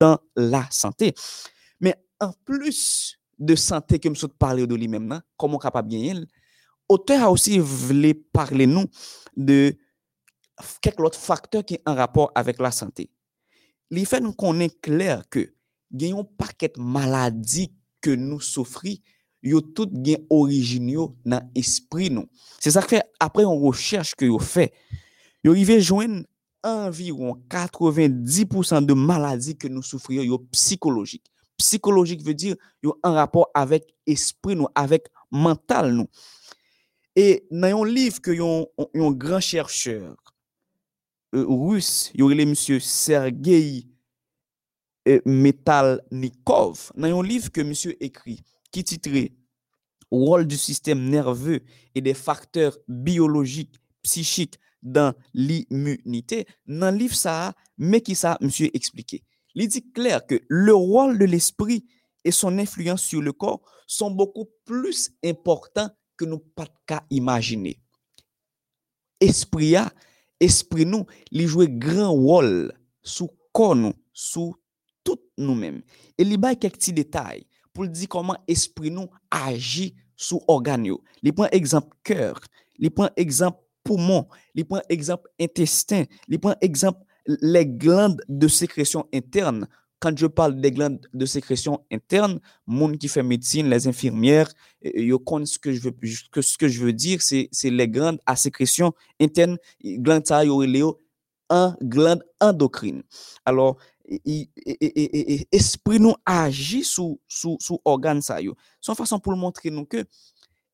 dans la santé. Mais en plus de santé que nous parler de lui-même, comment capable de gagner, auteur a aussi voulu parler nous de quelques autres facteurs qui ont un rapport avec la santé. Il fait nous connaître clair que gagnons paquet maladies que nous souffrons yo tout gen origin yo nan esprit nou. Se sa ke apre yon recherche ke yo fe, yo rive jwen environ 90% de maladies que nous souffrions, yo psychologique. Psychologique veut dire yo en rapport avec esprit nous, avec mental nous. Et dans un livre que yon, yon grand chercheur euh, russe, il yo le monsieur Sergei euh, Metalnikov, dans un livre que monsieur écrit, qui titré Rôle du système nerveux et des facteurs biologiques, psychiques dans l'immunité. Dans le livre, ça, mais qui ça, monsieur expliqué. Il dit clair que le rôle de l'esprit et son influence sur le corps sont beaucoup plus importants que nous pas qu'à imaginer. Esprit a, esprit nous, il joue grand rôle sous corps nous, sous tout nous-mêmes. Et il y a quelques petits détails pour dire comment esprit nous agit sous organes. Il prend exemple cœur, il prend exemple poumon, il prend exemple intestin, il prend exemple les glandes de sécrétion interne. Quand je parle des glandes de sécrétion interne, monde qui fait médecine, les infirmières, ils connaissent ce que je veux, dire, c'est les glandes à sécrétion interne, glandes ça, un glande endocrine. Alors, esprit nous agit sous sous sous yo. Son façon pour montrer nous que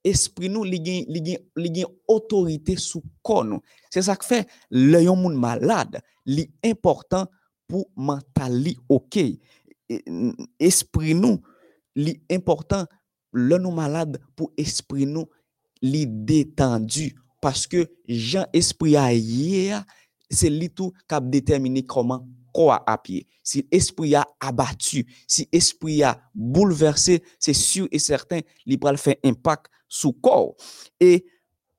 esprit nous li gen li gen li gen autorité sou corps nous c'est ça que fait le yon moun malade. Li important pour mentali OK. E, esprit nous li important le nous malade pour esprit nous li détendu. Parce que Jean esprit a hier c'est lui tout cap déterminer comment quoi à pied. Si l'esprit a abattu, si l'esprit a bouleversé, c'est sûr et certain, il va faire impact sur corps. Et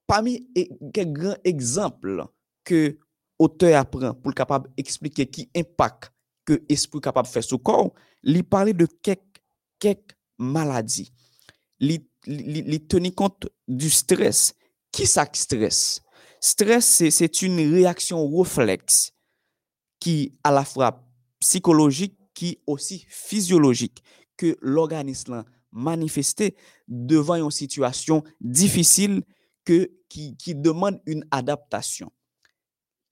parmi quelques grands exemples que auteur apprend pour capable expliquer qui impact que l'esprit capable de faire sur corps, il parle de quelques, quelques maladies. Il tenir compte du stress. Qui ça stress? Stress, c'est une réaction réflexe qui à la fois psychologique, qui aussi physiologique, que l'organisme manifesté devant une situation difficile que, qui, demande une adaptation.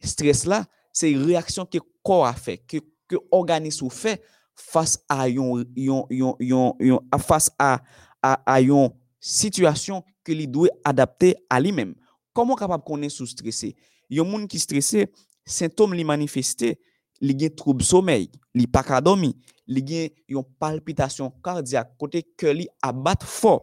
Stress là, c'est une réaction que le corps a fait, que l'organisme fait face à une, face à, à, une situation que doit adapter à lui-même. Comment capable qu'on est sous stressé? Il y a monde qui stressé, sintom li manifeste, li gen troub somey, li pakadomi, li gen yon palpitasyon kardyak, kote ke li abat fo,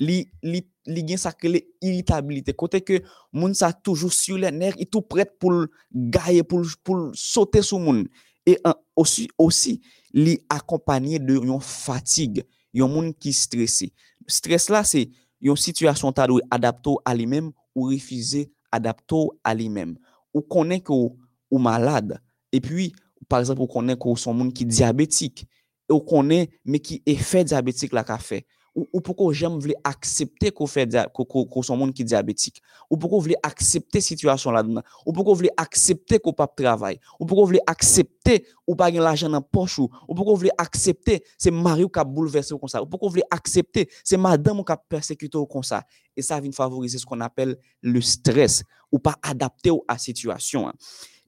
li, li, li gen sakre li iritabilite, kote ke moun sa toujou sou le ner, itou pret pou gaye, pou, pou sote sou moun. E an, osi, osi, li akompanyen de yon fatig, yon moun ki stresi. Stres la se yon situasyon ta dou adapto a li mem ou refize adapto a li mem. Ou konen ke ou malade. Et puis par exemple ou connaît que son qui diabétique. Et ou connaît mais qui effet diabétique la fait. Ou, ou pourquoi j'aime voulais accepter qu'on fait qu'on qui diabétique? Ou pourquoi vous voulez accepter situation là dedans ou pourquoi vous voulez accepter qu'on pas travail? Ou pourquoi vous voulez accepter ou pas l'argent dans poche ou? Pourquoi vous voulez accepter c'est Mario qui a bouleversé comme ça? Ou pourquoi vous voulez accepter c'est madame qui a persécuté comme ça? Et ça vient favoriser ce qu'on appelle le stress ou pas adapter à la situation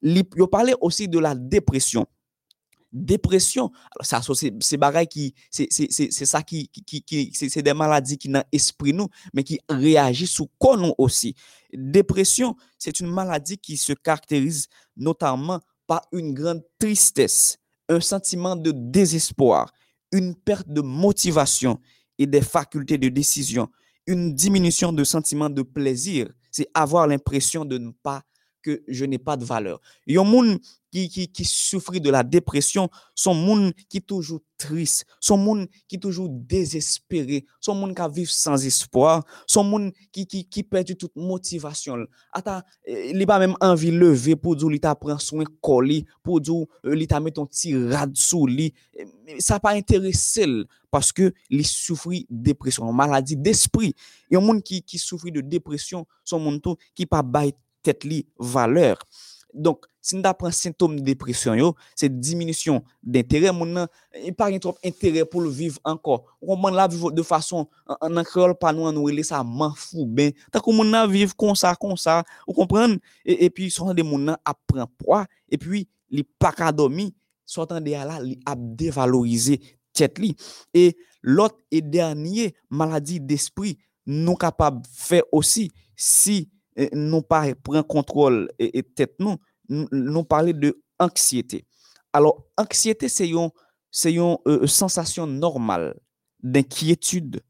Il parlait aussi de la dépression. Dépression, ça c'est bagaille qui c'est ça qui qui qui c'est des maladies qui dans esprit nous mais qui réagissent sous corps nous aussi. Dépression, c'est une maladie qui se caractérise notamment par une grande tristesse, un sentiment de désespoir, une perte de motivation et des facultés de décision, une diminution de sentiment de plaisir, c'est avoir l'impression de ne pas que je n'ai pas de valeur. Yon moun qui, qui, qui souffre de la dépression, son moun qui toujours triste, son moun qui toujours désespéré, son moun qui vivre sans espoir, son moun qui, qui, qui perd toute motivation. Ata, il pas même envie de lever pour dire, il t'a prend soin coller, pour dire, il t'a mis ton petit rad sous lui. Ça pas intéressé parce que il souffre de dépression, maladie d'esprit. Yon moun qui, qui souffre de dépression, son moun tout, qui pas tèt li valeur. Donk, si nou da pran sintom depresyon yo, se diminisyon d'interè moun nan, e pa gen trop interè pou l'viv anko. Ou moun la viv de fason, an an kreol pa nou an nou ele sa man fou ben. Takou moun nan viv kon sa, kon sa, ou kompren? E, e pi, sotan de moun nan ap pran proa, e pi li pak adomi, sotan de ala li ap devalorize tèt li. E lot e dernye maladi d'esprit nou kapab fè osi si nous pas prendre contrôle et, tête nous, nous parler de anxiété. Alors, anxiété, c'est une, c'est une euh, sensation normale d'inquiétude,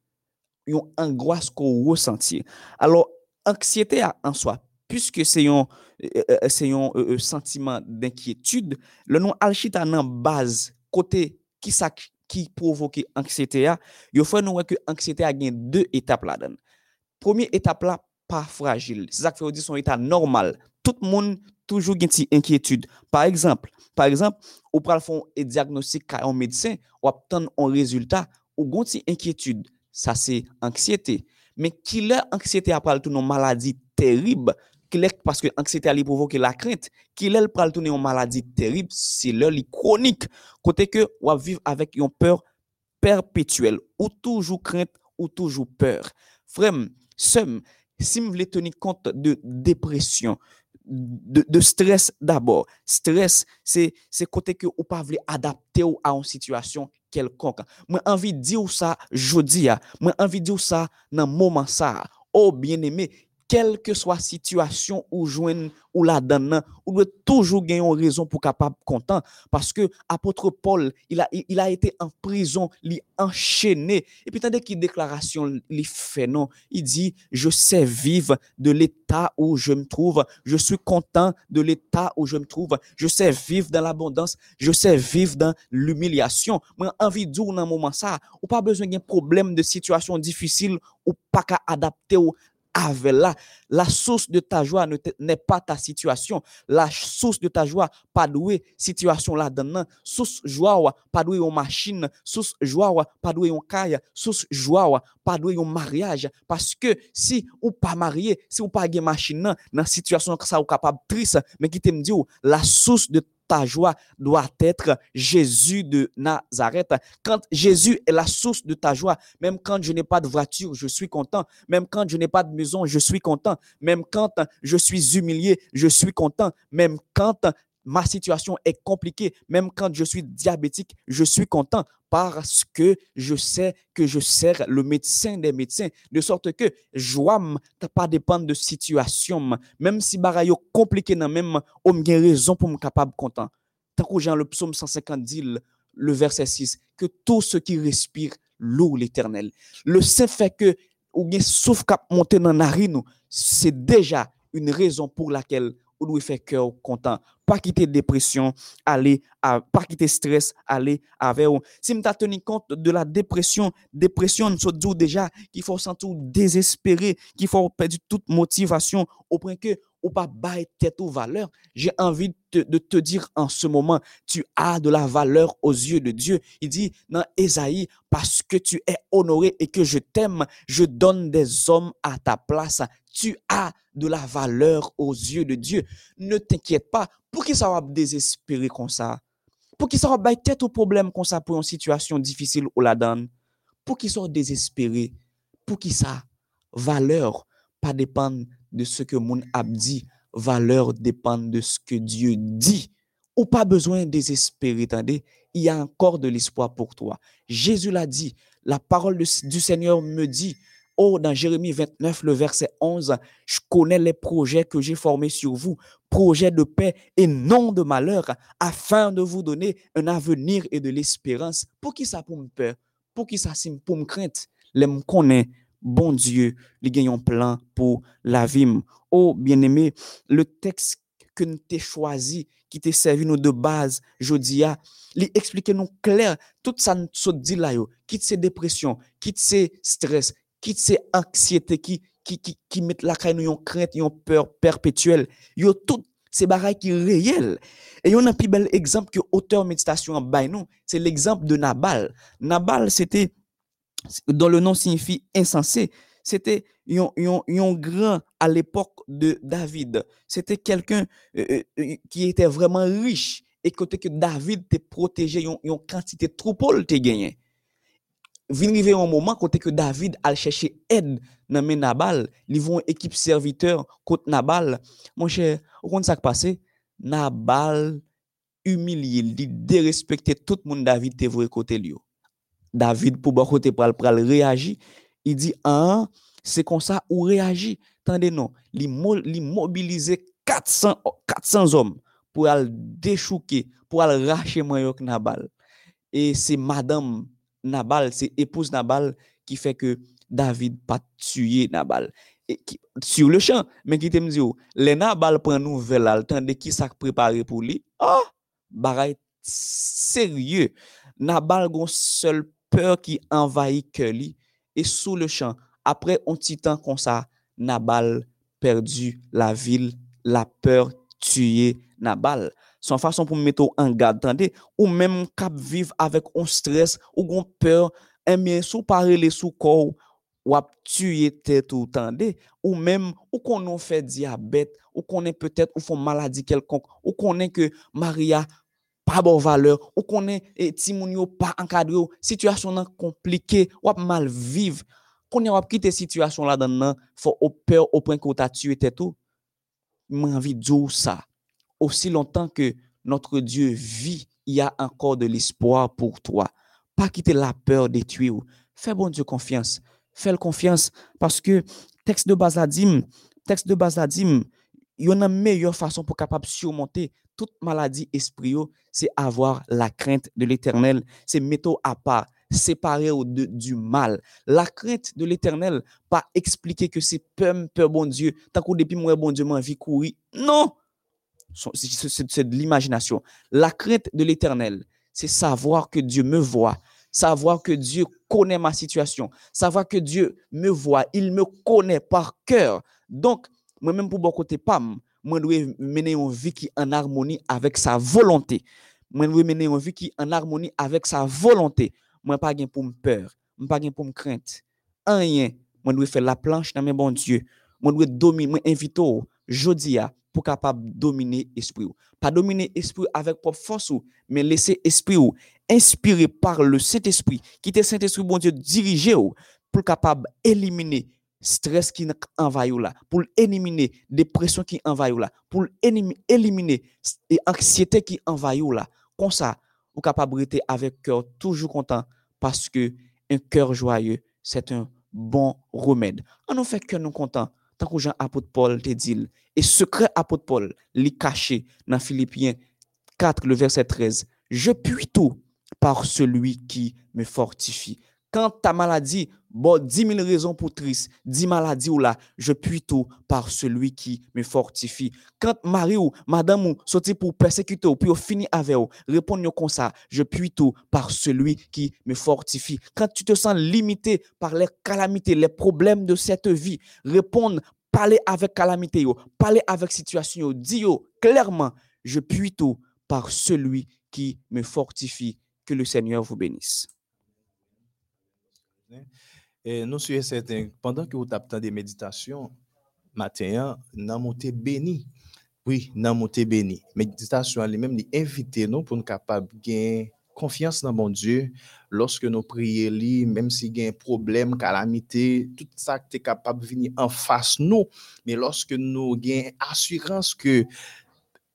une angoisse qu'on ressentit. Alors, anxiété en soi, puisque c'est un, euh, euh, c'est un sentiment d'inquiétude, le nom alchita en base, côté qui qui provoque anxiété, il faut que anxiété a deux étapes là-dedans. Première étape là, pa fragil. Se sak fe ou di son etat normal. Tout moun toujou gen ti enkyetude. Par exemple, par exemple, ou pral fon e diagnostik ka yon medisen, ou ap tan yon rezultat, ou gon ti enkyetude. Sa se anksyete. Men ki le anksyete ap pral tou nou maladi terib, ki le paske anksyete a li provoke la krent, ki le pral tou nou maladi terib, se le li kronik. Kote ke wap viv avèk yon peur perpetuel, ou toujou krent, ou toujou peur. Frem, sem, si m vle teni kont de depresyon, de, de stres d'abord. Stres, se, se kote ke ou pa vle adapte ou a an situasyon kelkonk. Mwen anvi di ou sa jodi ya, mwen anvi di ou sa nan mouman sa. Ou oh, bien eme, quelle que soit la situation ou joindre ou la donne, ou doit toujours gagner une raison pour capable content. Parce que apôtre Paul, il a il a été en prison, il enchaîné. Et puis tandis qu'il déclaration il fait non, il dit je sais vivre de l'état où je me trouve, je suis content de l'état où je me trouve, je sais vivre dans l'abondance, je sais vivre dans l'humiliation. Moi envie de dire dans moment ça, ou pas besoin d'un problème de situation difficile ou pas qu'à adapter avec là. La source de ta joie n'est pas ta situation. La source de ta joie, pas doué situation là-dedans. Source joie, pas doué une machine. Source joie, pas doué une caille. Source joie, pas doué un mariage. Parce que si ou pas marié, si ou pas une machine, dans situation que ça ou capable triste, mais qui te me dit, la source de ta joie doit être Jésus de Nazareth. Quand Jésus est la source de ta joie, même quand je n'ai pas de voiture, je suis content. Même quand je n'ai pas de maison, je suis content. Même quand je suis humilié, je suis content. Même quand ma situation est compliquée, même quand je suis diabétique, je suis content parce que je sais que je sers le médecin des médecins, de sorte que joie ne pas dépendre de situation, même si bagaille compliqué nan même, on a raison pour me capable content. Tant que Jean le psaume 150 dit le verset 6 que tout ce qui respire loue l'Éternel. Le saint fait que ou bien souffle cap monter dans narine, c'est déjà une raison pour laquelle ou doit faire cœur content. Pas quitter dépression, aller à, pas quitter stress, aller avec Si m'ta tenu compte de la dépression, dépression, nous dit déjà qu'il faut sentir désespéré, qu'il faut perdre toute motivation au point que ou pas bailler tête ou valeur. J'ai envie de te, dire en ce moment, tu as de la valeur aux yeux de Dieu. Il dit dans Ésaïe, parce que tu es honoré et que je t'aime, je donne des hommes à ta place. Tu as de la valeur aux yeux de Dieu. Ne t'inquiète pas. Pour qui ça va désespérer comme ça? Pour qui ça va bailler tête au problème comme ça pour une situation difficile ou la donne? Pour qui ça désespéré? Pour qui ça? Valeur pas dépendre de ce que mon a dit. Valeur dépend de ce que Dieu dit. Ou pas besoin de désespérer, attendez. Il y a encore de l'espoir pour toi. Jésus l'a dit. La parole du Seigneur me dit, Oh, dans Jérémie 29, le verset 11, je connais les projets que j'ai formés sur vous, projets de paix et non de malheur, afin de vous donner un avenir et de l'espérance. Pour qui ça pour me peur? Pour qui ça pour me crainte? Les me bon Dieu, il gagne un plan pour la vie. Oh, bien-aimé, le texte que nous t'ai choisi, qui t'ai servi nous de base, jodi a, li explique nous clair, tout ça nous saute dit là quitte ces dépressions, quitte ces stress, quitte ces anxiétés qui, qui, qui, qui mettent la caille nous crainte, yon peur perpétuelle, yo tout ces bagailles qui réel. Et yon un plus bel exemple que auteur méditation en nous, c'est l'exemple de Nabal. Nabal, c'était, dont le nom signifie insensé, c'était yon, yon, yon, grand à l'époque de David. C'était quelqu'un euh, euh, euh qui était vraiment riche et côté que David te protégé yon, yon quantité pour te gagner. Vin rive un moment côté que David al chercher aide nan men Nabal, li vont équipe serviteur contre Nabal. Mon cher, on ça passé, Nabal humilié, il dérespecté tout le monde David te voué côté lui. David pou bakote pral pral reagi, i di an, se kon sa ou reagi. Tande non, li, mo, li mobilize 400, 400 om pou al dechouke, pou al rache man yok Nabal. E se madame Nabal, se epouse Nabal ki fe ke David pa tuye Nabal. E ki, sur le chan, men ki te mdi yo, le Nabal pren nou velal, tande ki sak prepare pou li, ah, baray serye. Nabal gon sel peur qui envahit que lui. Et sous le champ, après un petit temps comme ça, Nabal perdu la ville, la peur tuer Nabal. Son façon pour mettre en garde, attendez, ou même cap vivre avec un stress ou une peur, et bien sous parler sous corps ou ap tuye tête ou tendez, ou même ou qu'on fait diabète, ou qu'on est peut-être ou font maladie quelconque, ou qu'on est que Maria pas bon valeur, ou qu'on est et Timounio pas encadré, situation compliquée, ou mal vivre, qu'on a quitté situation là dedans, faut au peur au point tu as tué tête tout. M'envie de ça aussi longtemps que notre Dieu vit, il y a encore de l'espoir pour toi. Pas quitter la peur de tuer. Fais bon Dieu confiance. Fais confiance parce que texte de Basadim, texte de Basadim, il y a une meilleure façon pour capable surmonter toute maladie esprit, c'est avoir la crainte de l'éternel, c'est mettre à part, séparer du mal. La crainte de l'éternel, pas expliquer que c'est peur, peur bon Dieu, tant que depuis bon Dieu, m'a vie courir. Non! c'est de l'imagination. La crainte de l'éternel, c'est savoir que Dieu me voit, savoir que Dieu connaît ma situation, savoir que Dieu me voit, il me connaît par cœur. Donc, moi-même pour mon côté, pam, moi, dois mener une vie qui est en harmonie avec sa volonté. Moi, dois mener une vie qui est en harmonie avec sa volonté. Moi, pas pour me peur, moi, pas pour me crainte. Rien. Moi, dois faire la planche dans mes bons Dieu. Moi, dois dominer, moi, invite, jeudi, pour capable dominer esprit Pas dominer esprit avec propre force mais laisser esprit ou inspiré par le Saint-Esprit, qui est Saint-Esprit bon Dieu dirigé pour capable éliminer stress qui envahit là, pour éliminer dépression qui envahit là, pour éliminer anxiété qui envahit là. Comme ça, vous capable rester avec cœur toujours content parce que un cœur joyeux, c'est un bon remède. On nous fait que content tant que Jean apôtre Paul te dit, et secret apôtre Paul, li caché dans Philippiens 4, le verset 13. Je puis tout par celui qui me fortifie. Quand ta maladie, bon, 10 000 raisons pour triste, 10 maladies ou là, je puis tout par celui qui me fortifie. Quand Marie ou madame ou sorti pour persécuter ou puis au fini avec vous, répondez comme ça, je puis tout par celui qui me fortifie. Quand tu te sens limité par les calamités, les problèmes de cette vie, répondre, parler avec calamité, parler avec situation, dis clairement, je puis tout par celui qui me fortifie. Que le Seigneur vous bénisse. Et nous sommes certains, pendant que vous tapez des méditations, matin, nous avons été bénis. Oui, nous avons été bénis. Méditation elle-même, inviter nous pour nous capables de gagner confiance dans mon Dieu. Lorsque nous prions, même s'il y a un problème, calamité, tout ça qui est capable de venir en face nous. Mais lorsque nous avons assurance que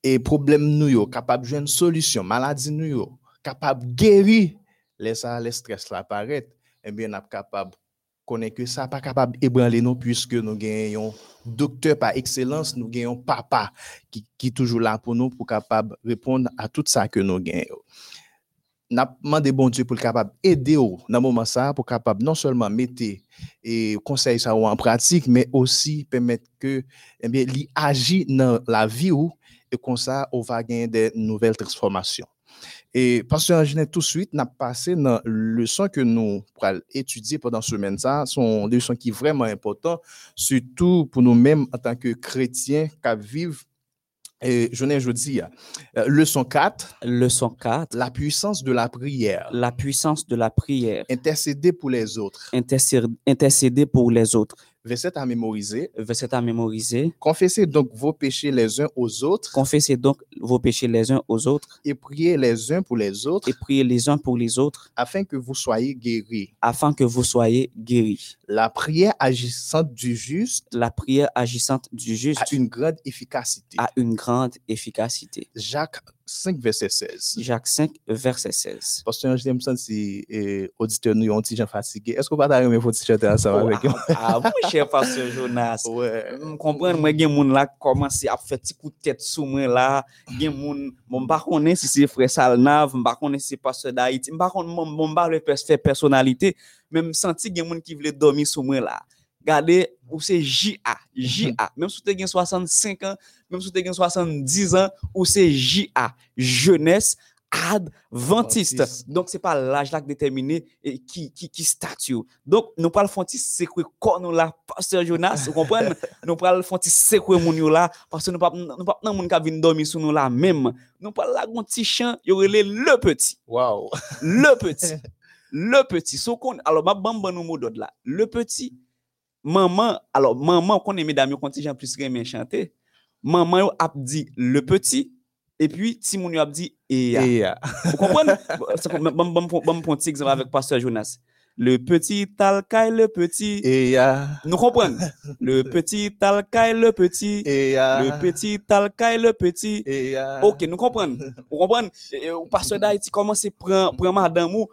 les problèmes nous capable de une solution, maladie nous capable de guérir, laisse le stress là Eh ebyen ap kapab konen ke sa pa kapab ebranle non, nou pwiske nou genyon doktor pa ekselans, nou genyon papa ki, ki toujou la pou nou pou kapab repond a tout sa ke nou genyon. Nap mande bon Diyo pou kapab ede ou nan mouman sa pou kapab non solman mette e konsey sa ou an pratik, men osi pemet ke ebyen, eh li aji nan la vi ou e konsa ou va genyen de nouvel transformasyon. Et pasteur Angenet, tout de suite, n'a passé dans le leçon que nous pourrons étudier pendant ce semaine. Ça, sont des leçons qui sont vraiment importants, surtout pour nous-mêmes en tant que chrétiens qui vivent et je n'ai jeudi, euh, leçon 4, Leçon 4. la puissance de la prière. La puissance de la prière. Intercéder pour les autres. Intercéder, intercéder pour les autres. Verset à mémoriser. Verset à mémoriser. Confessez donc vos péchés les uns aux autres Confessez donc vos péchés les uns aux autres et priez les uns pour les autres et priez les uns pour les autres afin que vous soyez guéris. afin que vous soyez guéris. La prière agissante du juste La prière agissante du juste a une grande efficacité. a une grande efficacité. Jacques 5 verset 16. Jacques 5 verset 16. Pastor Ange Demson si auditeur nou yon ti jan fatige, esko pa ta yon men foti chante ansama vek yon? A, mwen chè Pastor Jonas, mwen mm, kompren mwen gen moun la koman si ap fè ti koutet sou mwen la, gen moun, bon, mwen pa konen si se fre salnav, bon, mwen pa konen si se Pastor Daiti, mwen bon, pa konen mwen ba le fè personalite, men mwen senti gen moun ki vle domi sou mwen la. gade ou se J.A. J.A. Mem sou te gen 65 an, mem sou te gen 70 an, ou se J.A. Jeunesse Adventiste. Donk se pa laj lak detemine ki, ki, ki statue. Donk nou pral fonti sekwe kon nou la, Pastor Jonas, ou kompren? nou pral fonti sekwe moun yo la, parce nou pap, nou pap nan moun ka vin domi sou nou la mem. Nou pral lak moun ti chan, yorele le petit. Wow! Le petit. le petit. So kon, alo map bamban nou mou dod la. Le petit. Maman, alors, maman, qu'on est mesdames, yo konti plus remen chanter. Maman yo ap dit le petit, et puis, ti moun yo ap dit et Vous comprenez? C'est Bon, bon, bon, bon, bon, petit exemple avec Pasteur Jonas. Le petit talcaille, le petit. et, Nous comprenons? Le petit talcaille, le petit. et, Le petit talcaille, le petit. et, Ok, nous comprenons. Vous comprenez? Pasteur d'Haïti commence à prendre, madame ou,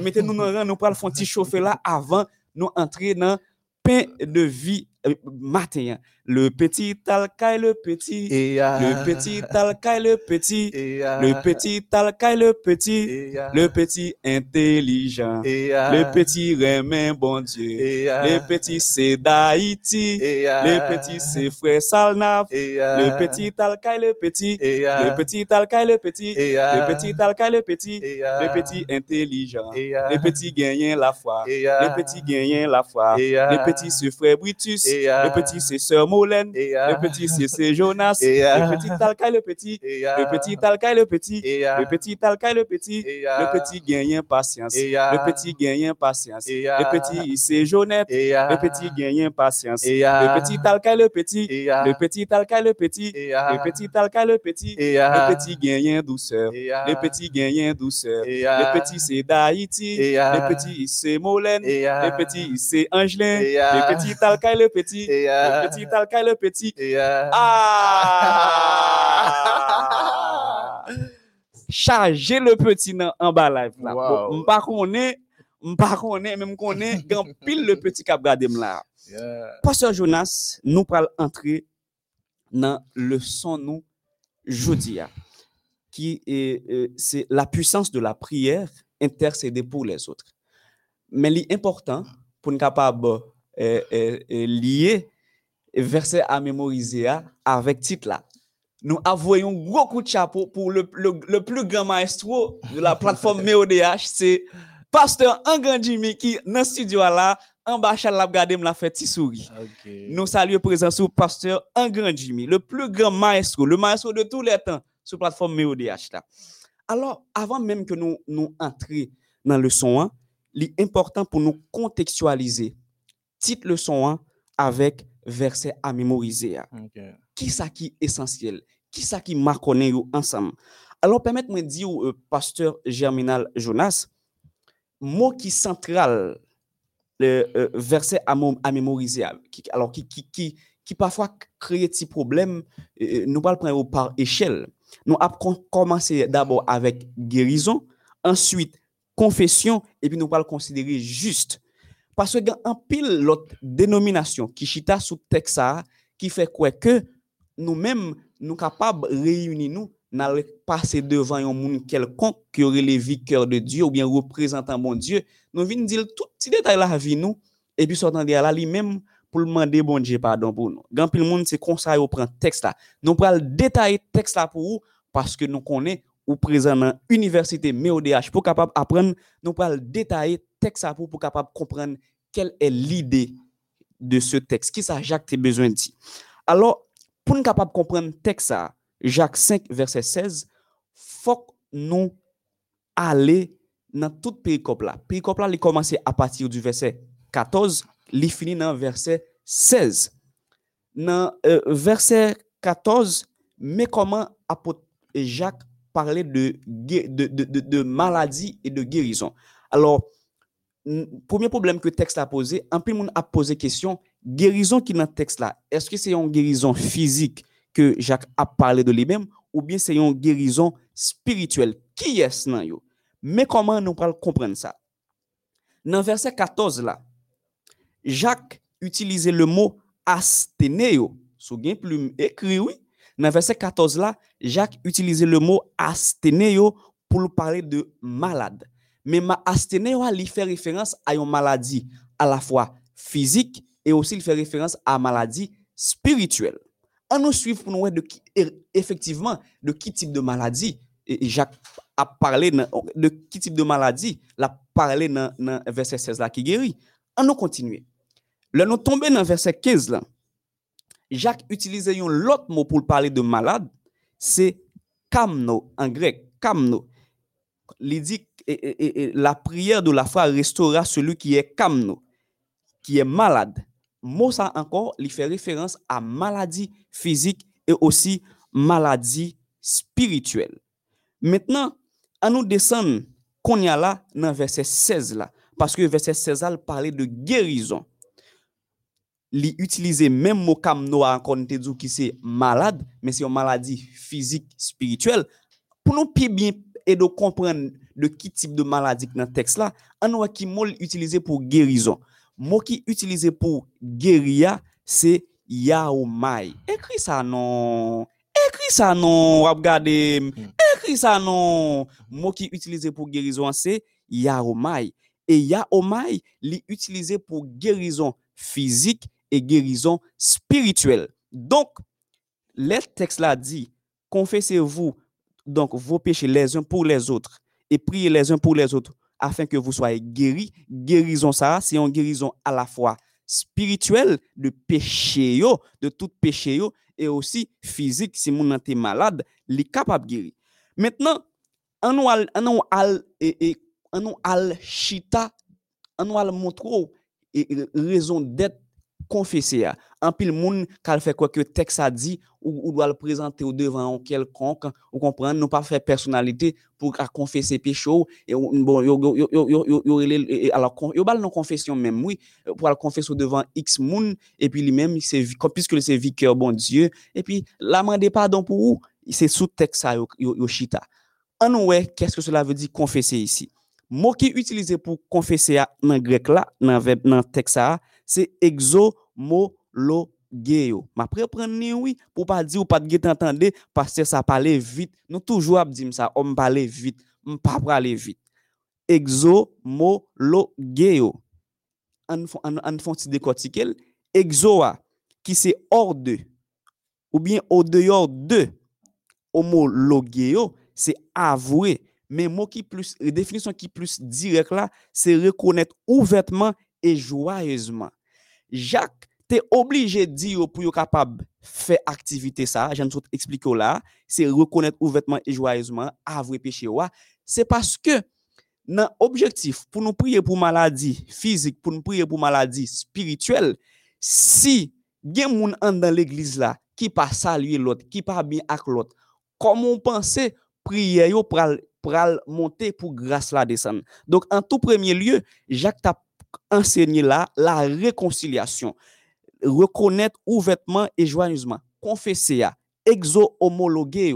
mettez-nous dans le rang, nous prenons le petit chauffer là avant nous entrer dans pain de vie euh, matin. Le petit le petit. et, euh, Le petit le petit. et, euh, Le petit le petit. et, euh, Le petit intelligent. et, euh, Le petit remen bon Dieu. et, euh, Le petit c'est d'Haïti. et, euh, Le petit c'est frère Salnaf. et, euh, Le petit le petit. et, euh, Le petit le petit. et, euh, Le petit le petit. et, euh, Le petit intelligent. et, euh, Le petit gagnant la foi. et, euh, Le petit gagnant la foi. et, euh, Le petit c'est frère et, euh, Le petit c'est sœur Molène. euh, Le petit c'est Jonas. euh, Le petit talcaille le petit. et, euh, Le petit talcaille le petit. et, euh, Le petit talcaille le petit. et, Le euh, petit gagnant patience. euh, Le petit gagnant patience. Le euh, petit c'est Jonette. et, euh, Le petit gagnant patience. euh, Le petit talcaille le petit. et, euh, Le petit talcaille le petit. et, euh, Le petit talcaille le petit. et, euh, Le petit gagnant douceur. euh, Le petit gagnant douceur. euh, Le petit c'est d'Haïti. euh, Le petit c'est Molène. euh, Le petit c'est Angelin. euh, Le petit talcaille le petit. et, euh, Le petit le petit. et, euh, Ah! Charger le petit dans en bas live là. Wow. M'pa konnen, m'pa konnen, même konnen, gan le petit k'ap gade m là. yeah. Pasteur Jonas, nous pral entrer dans leçon nous jodi a, qui est euh, c'est la puissance de la prière intercéder pour les autres. Mais l'important pour nous capable euh, euh, euh, lier verset à mémoriser a avec titre là. Nous avouons un gros coup de chapeau pour le, le, le plus grand maestro de la plateforme MEODH, c'est Pasteur Angan Jimmy qui dans le studio là, en bas la la fait souris. Ok. Nous saluons présence au pasteur Angan Jimmy, le plus grand maestro, le maestro de tous les temps sur la plateforme MEODH là. Alors, avant même que nous nous entrions dans le son 1, il est important pour nous contextualiser titre le son 1 avec verset à mémoriser. a. Ok. Qui ça qui est essentiel? Qui ça qui m'a yo ensemble? Alors, permettez-moi de dire, euh, pasteur Germinal Jonas, mot qui central, le euh, verset à, mo- à mémoriser, qui, alors qui, qui, qui, qui parfois crée des problèmes, euh, nous allons prendre par échelle. Nous avons commencé d'abord avec guérison, ensuite confession, et puis nous allons considérer juste. Paswe gen an pil lot denominasyon ki chita sou teksa ki fe kwe ke nou menm nou kapab reyuni nou nan le pase devan yon moun kelkon ki yore le vikeur de Diyo ou bien reprezentan bon Diyo, nou vin dil tout ti detay la vi nou, epi sotan de ala li menm pou lman de bon Diyo pardon pou nou. Gan pil moun se konsa yo pren tekst la. Nou pral detay tekst la pou ou, paske nou konen ou prezen nan universite MEODH pou kapab apren, nou pral detay texte pour pour capable comprendre quelle est l'idée de ce texte, qui ça Jacques a besoin de dire. Alors, pour nous capable comprendre texte ça, Jacques 5 verset 16, faut nous aller dans toute péricope là. Péricope là, il commence à partir du verset 14, li fini dans verset 16. Dans euh, verset 14, mais comment apôtre Jacques parlait de, de, de, de, maladie et de guérison. Alors, premier problème que le texte a posé, un peu monde a posé question, guérison qui dans le texte là, est-ce que c'est une guérison physique que Jacques a parlé de lui-même ou bien c'est une guérison spirituelle? Qui est-ce Mais comment nous pouvons comprendre ça? Dans verset 14 là, Jacques utilisait le mot asténéo. Sous bien plume écrit, oui. Dans verset 14 là, Jacques utilisait le mot asténéo pour parler de malade. Mais ma asténéo, il fait référence à une maladie à la fois physique et aussi il fait référence à une maladie spirituelle. On nous suit pour nous voir qui, effectivement de qui type de maladie Jacques a parlé de qui type de maladie, l'a parlé dans, dans verset 16 là qui guérit. On nous continue. Là, nous tombons dans verset 15 là. Jacques utilisait un autre mot pour parler de malade, c'est kamno en grec, kamno. Il dit la prière de la foi restaurera celui qui est kamno, qui est malade. Mot ça encore, il fait référence à maladie physique et aussi maladie spirituelle. Maintenant, à nous descendre qu'on y a là dans verset 16 là, parce que verset 16 là parlait de guérison li utiliser même mot comme nous encore qui c'est malade mais c'est une maladie physique spirituelle pour nous bien et de comprendre de qui type de maladie dans le texte là on voit qui mot utilisé pour guérison. Mot qui utilisé pour guérir c'est yaomai. Écrit ça non. Écrit ça non regardez hmm. écrit ça non. Mot qui utilisé pour guérison c'est yaomai. Et yaomai li utilisé pour guérison physique et guérison spirituelle. Donc, le texte là dit, confessez-vous donc vos péchés les uns pour les autres et priez les uns pour les autres afin que vous soyez guéris. Guérison ça, c'est une guérison à la fois spirituelle de péché de tout péché et aussi physique si mon est malade, est capable de guérir. Maintenant, on al et chita, raison d'être konfese ya. Anpil moun kal fe kwa ke tek sa di ou, ou do al prezante ou devan ou kelkonk, ou kompren, nou pa fe personalite pou ka konfese pe chou, e bon, yo, yo, yo, e, e, yo bal nan konfesyon menm, oui, pou al konfese ou devan x moun, epi li menm, piske li se vikèr bon Diyo, epi la mande pardon pou ou, se sou tek sa yo chita. An wè, kèske cela ve di konfese isi? Mo ki utilize pou konfese ya nan grek la, nan, nan tek sa a, se exomologeyo. Ma prepren ni oui, pou pa di ou pat get entende, pasè sa pale vit. Nou toujou ap di msa, om pale vit, m pa prale vit. Exomologeyo. An, an, an fon ti dekotike, exoa, ki se or de, ou bien o deyor de, homologeyo, se avoué, men mot ki plus, definisyon ki plus direk la, se rekonèt ouvertman e joyeusement. Jacques t'es obligé de dire pour être capable faire activité ça, j'en expliquer là, c'est reconnaître ouvertement et joyeusement, avouer péché c'est parce que dans objectif pour nous prier pour maladie physique, pour nous prier pour maladie spirituelle, si gen moun dans l'église là qui pas saluer l'autre, qui pas bien avec l'autre, comment on pense prier yo pral monter pour grâce la descendre. Donc en tout premier lieu, Jacques t'a enseigner là la réconciliation, reconnaître ouvertement et joyeusement, confesser, exo-homologuer,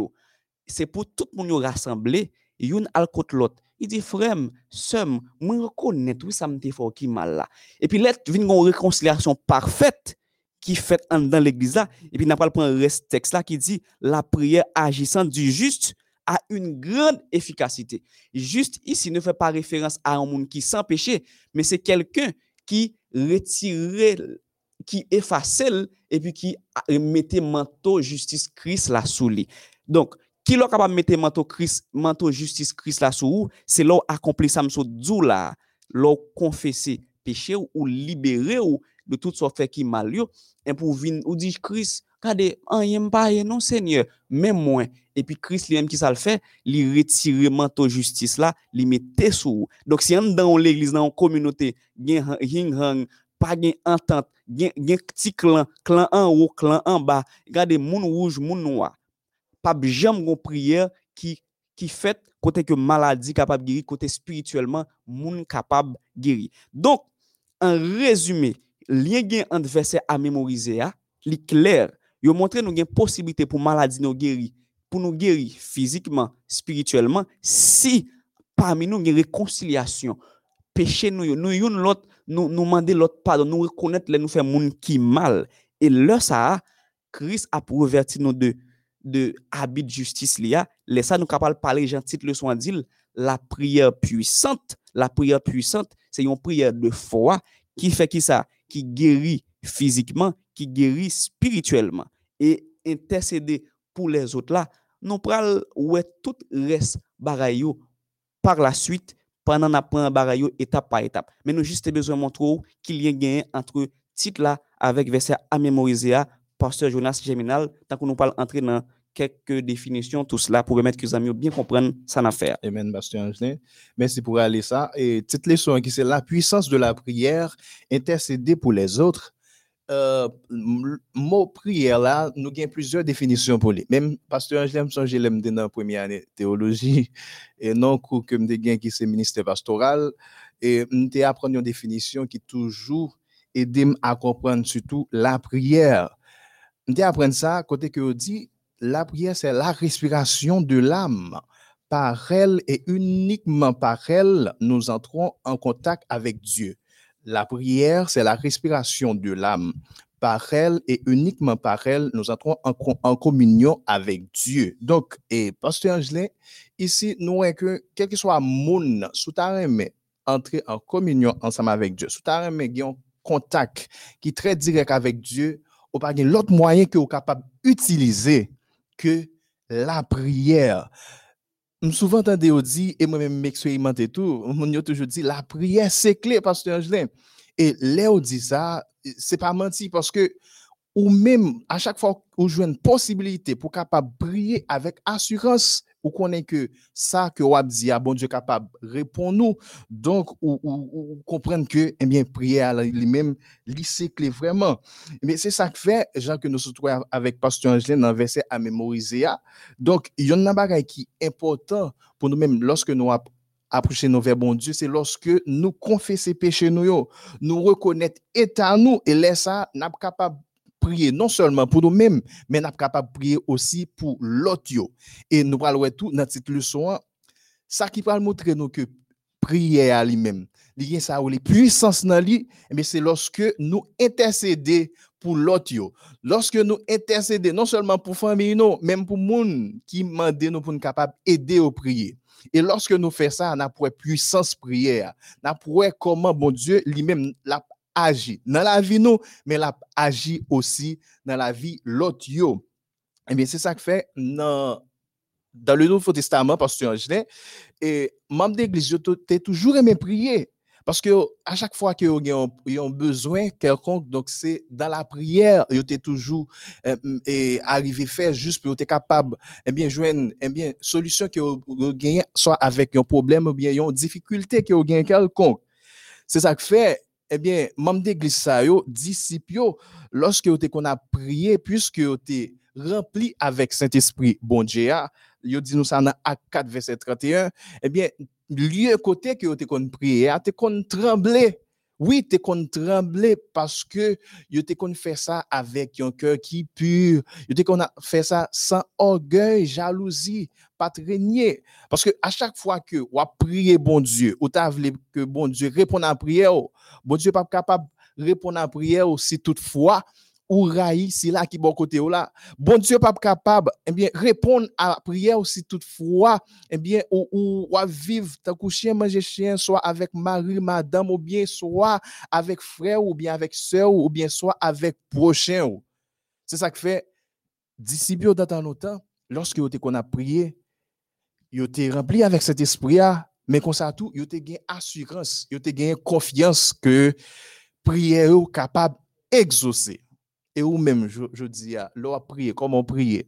c'est pour tout le monde rassembler, une côté l'autre. Il dit, frère, sœur, moi reconnais tout ça me fait qui mal là. Et puis, là, vient une réconciliation parfaite qui fait dans l'église là et puis n'a pas prendre reste texte là qui dit la prière agissante du juste a une grande efficacité. Juste ici ne fait pas référence à un monde qui sans péché, mais c'est quelqu'un qui retirait, qui effaçait et puis qui mettait manteau justice Christ la sous lui. Donc, qui l'a capable de mettre manteau Christ, manteau justice Christ la sous c'est là accompli ça sous dou là, là confesser péché ou libérer ou de tout ce fait qui mal et pour venir ou dit Christ regardez rien pas non Seigneur. Même moi et puis Christ lui-même qui ça le fait li retire manteau justice là li mette sous ou. donc si on dans l'église dans une communauté gen hing hang pas gen entente gen gen petit clan clan en haut clan en bas. Regardez moun rouge moun noir. Pas jamais gon prière qui qui fait côté que maladie capable guérir côté spirituellement moun capable guérir. Donc en résumé lien gen entre verset à mémoriser a li clair Yo montre nou gen posibilite pou maladi nou geri, pou nou geri fizikman, spirituelman, si parmi nou gen rekonsilyasyon. Peche nou yo, nou yon lot, nou, nou mande lot padon, nou rekonet le nou fe moun ki mal. E lè sa a, kris ap reverti nou de, de habit justice li a, lè sa nou kapal pale jantit le son dil, la priye puissante, la priye puissante, se yon priye de fwa, ki fe ki sa, ki geri fizikman, ki geri spirituelman. Et intercéder pour les autres là nous ouais tout reste bagay yo par la suite pendant apprend bagay yo étape par étape mais nous juste besoin de montrer qu'il y a gain entre titre là avec verset à mémoriser à pasteur Jonas Geminal tant que nous parle entrer dans quelques définitions tout cela pour permettre que les amis bien comprennent ça affaire Amen, Pasteur Angelin. Merci pour aller ça. Et petite leçon qui c'est la puissance de la prière, intercéder pour les autres. Euh, mot prière là, nous avons plusieurs définitions pour lui. Même Pasteur Angelin, me songe, l'aime dans la première année théologie, et non cours que me gain qui c'est ministère pastoral, et m'te apprendre une définition qui toujours aide à comprendre surtout la prière. M'te apprendre ça, côté que dit, la prière, c'est la respiration de l'âme. Par elle et uniquement par elle, nous entrons en contact avec Dieu. La prière, c'est la respiration de l'âme. Par elle et uniquement par elle, nous entrons en, co- en communion avec Dieu. Donc, et Pasteur Angelin, ici, nous voyons que, quel que soit moun, sous ta entrer en communion ensemble avec Dieu, sous ta yon contact qui est très direct avec Dieu, ou gen l'autre moyen que vous capable d'utiliser que la prière. M souvent entendu yo dit, et moi-même m'expérimenté tout, moun yo toujours dit, la prière c'est clé, Pasteur Angelin. Et là, on dit ça, c'est pas menti parce que ou même à chaque fois ou jouez une possibilité pour capable prier avec assurance ou connaît que ça que ou dit bon Dieu capable répond nous donc ou, ou, ou comprendre que eh bien prière lui-même clé vraiment mais c'est ça que fait Jean que nous se trouvons avec pasteur Angelin dans le verset à mémoriser donc il y a. Un bagage qui est important pour nous-mêmes lorsque nous app- approcher nos vers bon Dieu, c'est lorsque nous confessons péché nous, nous reconnaître état nous, et là, ça, nous prier non seulement pour nous-mêmes, mais nous sommes capables de prier aussi pour l'autre. Et nous parlons tout dans cette leçon, ça qui va montrer nous que prier à lui-même, les puissances mais c'est lorsque nous intercéder pour l'autre. Lorsque nous intercéder non seulement pour famille, non, même pour monde qui demande nous pour nous capables d'aider au prier. Et lorsque nous faisons ça, on a pour puissance prière. On a pour comment bon Dieu lui-même l'a agi dans la vie nous, mais l'a aussi dans la vie l'autre. Eh bien, c'est ça que fait dans, le Nouveau Testament, Pasteur Angelin, et membre d'église, t'es toujours aimé prier. Parce que à chaque fois que avez un besoin quelconque, donc c'est dans la prière, vous êtes toujours euh, mm, et arrivé faire juste pour être capable, eh bien, joindre, eh bien, solution que vous gagnez, soit avec un problème ou bien une difficulté que vous gagnez quelconque. C'est ça que fait, eh bien, membre d'église ça yo, disciple yo, lorsque vous êtes qu'on a prié, puisque vous êtes rempli avec Saint-Esprit, bon Dieu, a, yo dit nous ça dans Acte 4, verset 31, eh bien, lieu côté que vous qu'on prié, tu qu'on tremblé. Oui, tu qu'on tremblé parce que yo te qu'on fait ça avec un cœur qui pur. Yo te qu'on fait ça sans orgueil, jalousie, pas. Parce que à chaque fois que ou a prié bon Dieu, ou t'as voulu que bon Dieu réponde à la prière, bon Dieu pas capable de répondre à la prière si toutefois ou raï, si là qui bon côté ou là. Bon Dieu pas capable, eh bien, répondre à prière aussi toutefois, eh bien, ou, ou, ou vivre, tant que chien manger chien, soit avec mari, madame, ou bien soit avec frère, ou bien avec soeur, ou bien soit avec prochain. C'est ça que fait, disciples dans nos temps, lorsque qu'on a prié, ils été rempli avec cet esprit-là, mais comme ça tout, ils ont gagné assurance, ils ont gagné confiance que prière est capable d'exaucer. E ou menm, jo di ya, lo a priye, koman priye.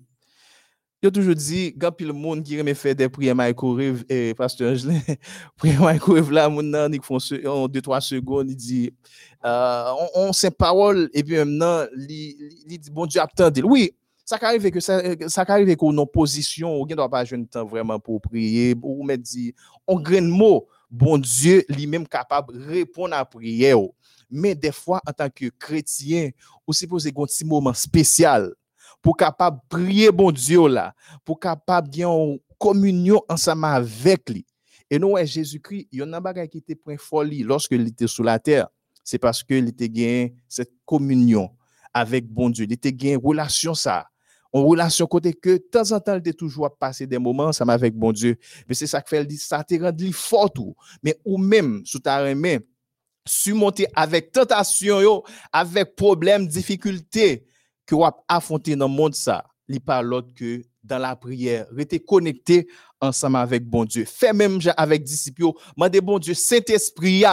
Yo toujou di, gap pil moun ki reme fè de priye Maïkourev, e pastor Angelin, priye Maïkourev la, moun nan, ni fon 2-3 segon, ni di, uh, on, on se parol, epi mèm nan, li, li di, bon, di ap tan dil. Oui, sa ka arrive ke, sa, sa ka arrive ke ou nan posisyon, ou gen do ap ajoun tan vreman pou priye, ou mè di, on gren mò, bon Diyo li mèm kapab repon a priye ou. Mais des fois, en tant que chrétien, on suppose un petit moment spécial pour capable prier bon Dieu là, pour capable de en communion ensemble avec lui. Et nous, Jésus-Christ, il y a un qui était point folie lorsque il était sur la terre. C'est parce qu'il était gagné cette communion avec bon Dieu. Il était gagné relation ça. En relation côté que de temps en temps, il était toujours passer des moments ensemble avec bon Dieu. Mais c'est ça que fait, ça te rend fort tout. Mais ou même, sous ta remède, surmonter avec tentation, yo, avec problème, difficulté que vous affronter dans le monde ça, il pas l'autre que dans la prière, rester connecté ensemble avec bon Dieu. Fait même avec disciples, demandez bon Dieu Saint-Esprit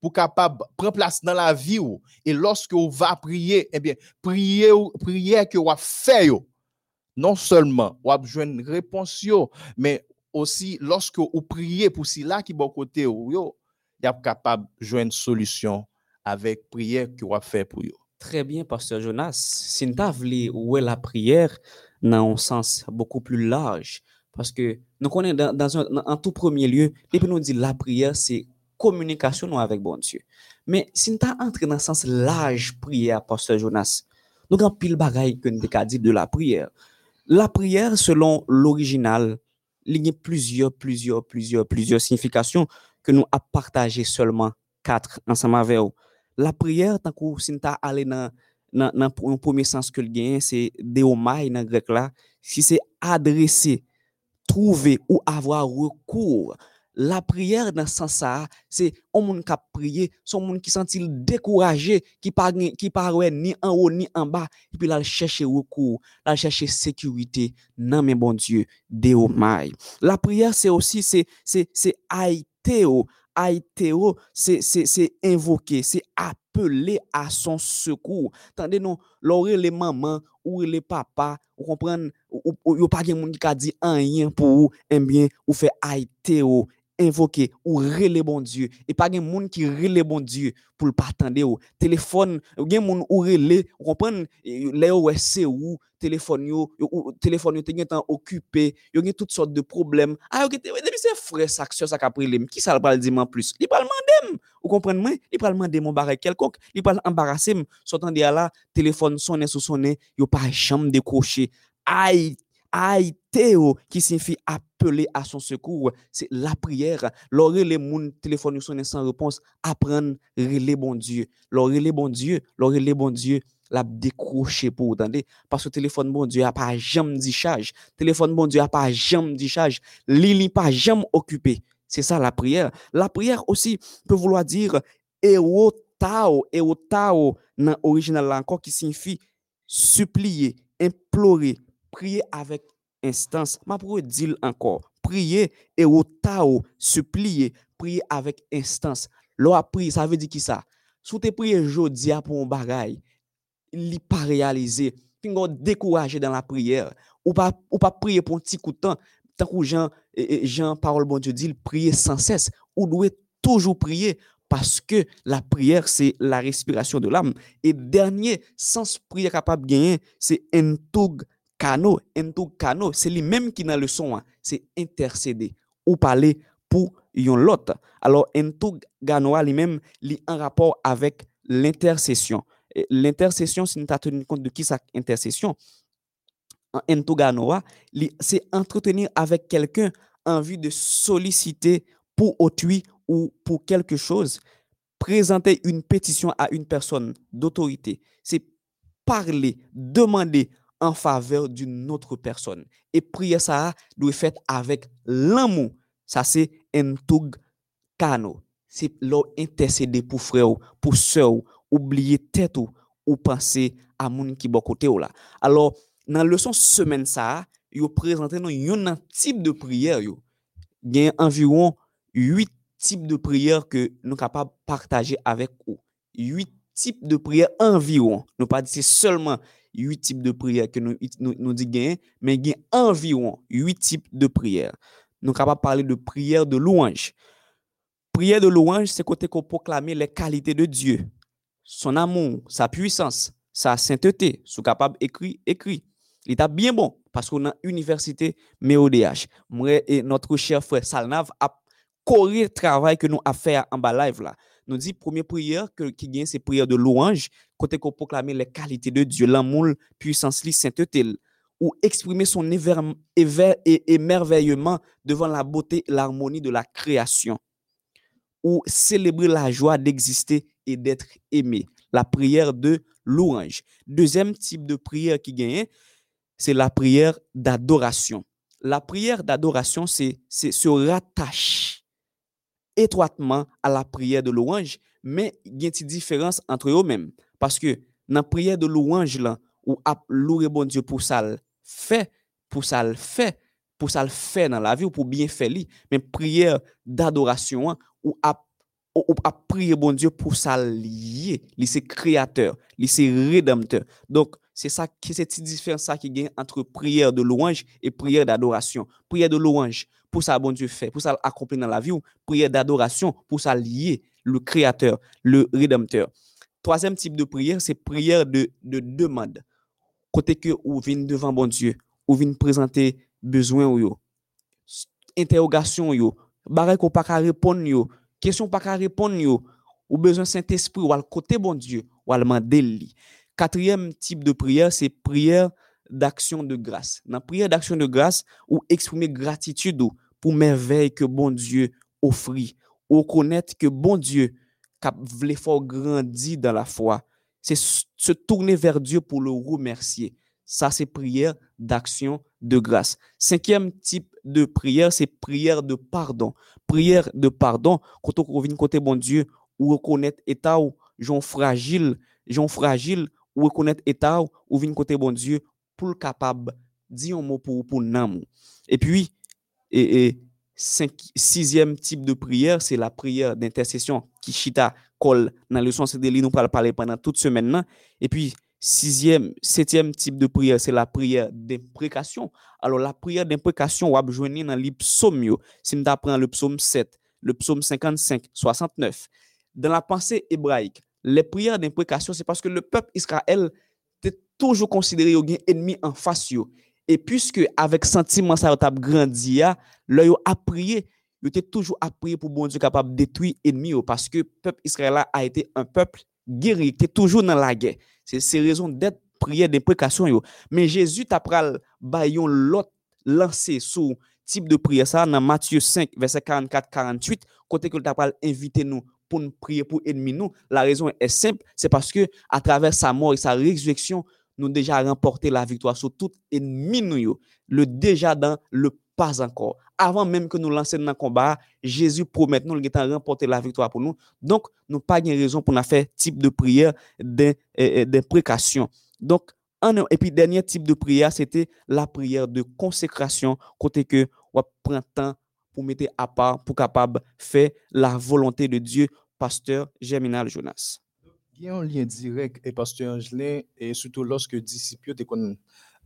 pour capable prendre place dans la vie et lorsque vous va prier, eh bien, prier prière que vous fait non seulement vous avez une réponse mais aussi lorsque vous priez pour cela qui bon côté yo, y a capable de jouer une solution avec prière que vous fait pour vous. Très bien, Pasteur Jonas. Si nous la prière dans un sens beaucoup plus large, parce que nous connaissons dans, un en tout premier lieu, depuis nous dit la prière, c'est communication avec bon Dieu. Mais si nous entré dans un sens large prière, Pasteur Jonas, nous avons pile bagaille que nous avons dit de la prière. La prière, selon l'original, il y a plusieurs, plusieurs, plusieurs, plusieurs significations que nous avons partagé seulement quatre ensemble avec vous. La prière, tant que si nous allé dans le premier sens que le gain, c'est deomai dans grec là, si c'est adresser, trouver ou avoir recours la prière dans ce sens c'est un monde qui a prié, son monde qui sent découragé, qui pas qui pas ni en haut ni en bas, et puis là chercher recours, là chercher sécurité non mais bon Dieu, deomai. La prière c'est aussi c'est c'est c'est Théo, Aïthéo, c'est, c'est, c'est invoqué, c'est appelé à son secours. Tandis non, l'oré les mamans ou les papas, vous comprenez, ou, ou, ou, ou pas quelqu'un qui a dit rien pour vous, eh bien, ou fait Aïthéo, invoquer ou relé bon Dieu. Et pas gen monde qui relé bon Dieu pour le pas attendre ou. Téléphone gen monde ou relé ou comprendre les ouais c'est où téléphone yo téléphone yo te temps occupé yo gen toutes sortes de problèmes. Ah OK depuis c'est frère ça ça ça ka prélé qui ça va dire plus? Il pas demander ou comprendre moi il pas demander mon barré quelconque. Il pas embarrasser sortant de là téléphone sonne sous sonne yo pas chambre décrocher aïe aïe théo qui signifie appeler à son secours, c'est la prière. Lorsque les moun téléphone sonne sans réponse, apprendre relais bon Dieu. Lorsque les bon Dieu, lorsque les bon Dieu, la décrocher pour entendre parce que téléphone bon Dieu a pas jamais dit charge. Téléphone bon Dieu a pas jamais dit charge. Lili pas jamais occupé. C'est ça la prière. La prière aussi peut vouloir dire eotao, eotao dans original encore qui signifie supplier, implorer, prier avec instance. Ma pour dire encore, prier et au tao, supplier, prier avec instance. L'on a prié, ça veut dire qui ça? Si tu prié aujourd'hui pour un bagay, il n'est pas réalisé, tu es découragé dans la prière, ou pas, ou pas prier pour un petit coup de temps, tant que Jean, Jean, parole bon Dieu dit, prier sans cesse, ou doit toujours prier parce que la prière, c'est la respiration de l'âme. Et dernier sens prière capable de gagner, c'est un toug Kano, tout c'est lui-même qui dans le son, hein. c'est intercéder ou parler pour l'autre. Alors, tout ganoa lui-même, li en rapport avec l'intercession. L'intercession, si nous tenir compte de qui ça intercession, tout ganoa, c'est entretenir avec quelqu'un en vue de solliciter pour autrui ou pour quelque chose, présenter une pétition à une personne d'autorité. C'est parler, demander en faveur d'une autre personne. Et prier ça doit être faite avec l'amour. Ça, c'est un toug cano. C'est leur intercéder pour frère, pour soeur, oublier tête ou, ou penser à moun qui bon côté ou là. Alors, dans la leçon semaine ça, yo présenté non un type de prière yo. Il y a environ huit types de prières que nous capables partager avec vous. Huit types de prières environ. Nous pas dit seulement huit types de prières que nous nous, nous dit mais il environ huit types de prières. Nous sommes capables de parler de prière de louange. Prière de louange, c'est côté qu'on proclamer les qualités de Dieu, son amour, sa puissance, sa sainteté. Sous capable écrit, écrit. Il est bien bon parce qu'on a université MEODH. Moi et notre cher frère Salnav a le travail que nous avons fait en bas live là. Nous dit première prière qui gagne c'est prière de louange côté qu'on proclamer les qualités de Dieu, l'amour, puissance, la sainteté ou exprimer son émerveillement devant la beauté, l'harmonie de la création ou célébrer la joie d'exister et d'être aimé. La prière de louange. Deuxième type de prière qui gagne, c'est la prière d'adoration. La prière d'adoration, c'est se rattacher étroitement à la prière de louange, mais il y a une différence entre eux-mêmes. Parce que dans la prière de louange, là, ou à bon Dieu pour ça le fait, pour ça le fait, pour ça le fait dans la vie ou pour bien faire mais prière d'adoration, ou à ou prier bon Dieu pour ça c'est créateur, c'est rédempteur. Donc c'est ça qui cette différence qui gagne entre prière de louange et prière d'adoration. Prière de louange pour ça bon Dieu fait, pour ça accomplir dans la vie ou prière d'adoration pour ça lier le créateur, le rédempteur. Troisième type de prière, c'est prière de, de demande. Côté que ou vient devant bon Dieu, ou vient présenter besoin ou yo. Interrogation yo, barre qu'on pas répondre yo, question pas répondre yo, ou besoin Saint-Esprit ou al côté bon Dieu, ou al mandeli. Quatrième type de prière, c'est prière d'action de grâce. Dans la prière d'action de grâce, ou exprimer gratitude pour merveille que bon Dieu offre, ou connaître que bon Dieu cap voulait fort grandir dans la foi. C'est se tourner vers Dieu pour le remercier. Ça, c'est prière d'action de grâce. Cinquième type de prière, c'est prière de pardon. Prière de pardon, quand on revient côté bon Dieu, ou reconnaître état ou gens fragile, gens fragile, ou reconnaître état ou venir côté bon Dieu pour capable dire un mot pour pour. Et puis et, cinq, sixième type de prière, c'est la prière d'intercession qui chita colle dans le sens de nous parler pendant toute semaine Et puis sixième, septième type de prière, c'est la prière d'imprécation. Alors la prière d'imprécation, on va joindre dans les psaumes. Si on apprend le psaume 7, le psaume 55, 69. Dans la pensée hébraïque, les prières d'imprécation, c'est parce que le peuple Israël toujours considéré comme ennemi en face. Et puisque avec sentiment ça a grandi, là a prié, il était toujours à pour bon Dieu capable de détruire l'ennemi parce que le peuple Israël a été un peuple il était toujours dans la guerre. C'est ces raisons d'être prière d'imprécation. Mais Jésus t'a pris l'autre lancé sous type de prière ça dans Matthieu 5 verset 44 48 côté que t'a invité nous pour nous prier pour ennemis nous. La raison est simple, c'est parce que à travers sa mort et sa résurrection, nous déjà remporté la victoire sur tout ennemi nous. Le déjà dans le pas encore. Avant même que nous lancions dans le combat, Jésus promet nous de remporter la victoire pour nous. Donc, nous pas de raison pour nous faire type de prière d'imprécation. Donc, et puis, dernier type de prière, c'était la prière de consécration, côté que on prend temps pour mettre à part, pour capable faire la volonté de Dieu, pasteur Germinal Jonas. Il y a un lien direct et pasteur Angelin, et surtout lorsque disciples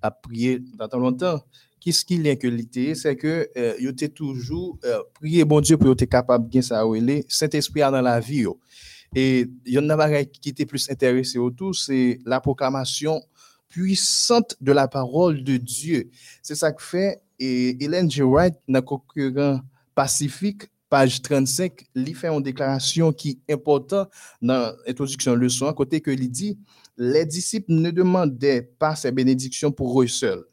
a prié dans tant longtemps, qu'est-ce qu'il y a que l'idée, c'est que euh, il était toujours euh, prier bon Dieu pour être capable bien ça Saint-Esprit dans la vie. Et il y en a qui était plus intéressé autour, c'est la proclamation puissante de la parole de Dieu. C'est ça que fait et Hélène G. Wright, dans concurrent Pacifique, page 35, il fait une déclaration qui est importante dans l'introduction leçon, à côté que il dit Les disciples ne demandaient pas ces bénédictions pour eux seuls.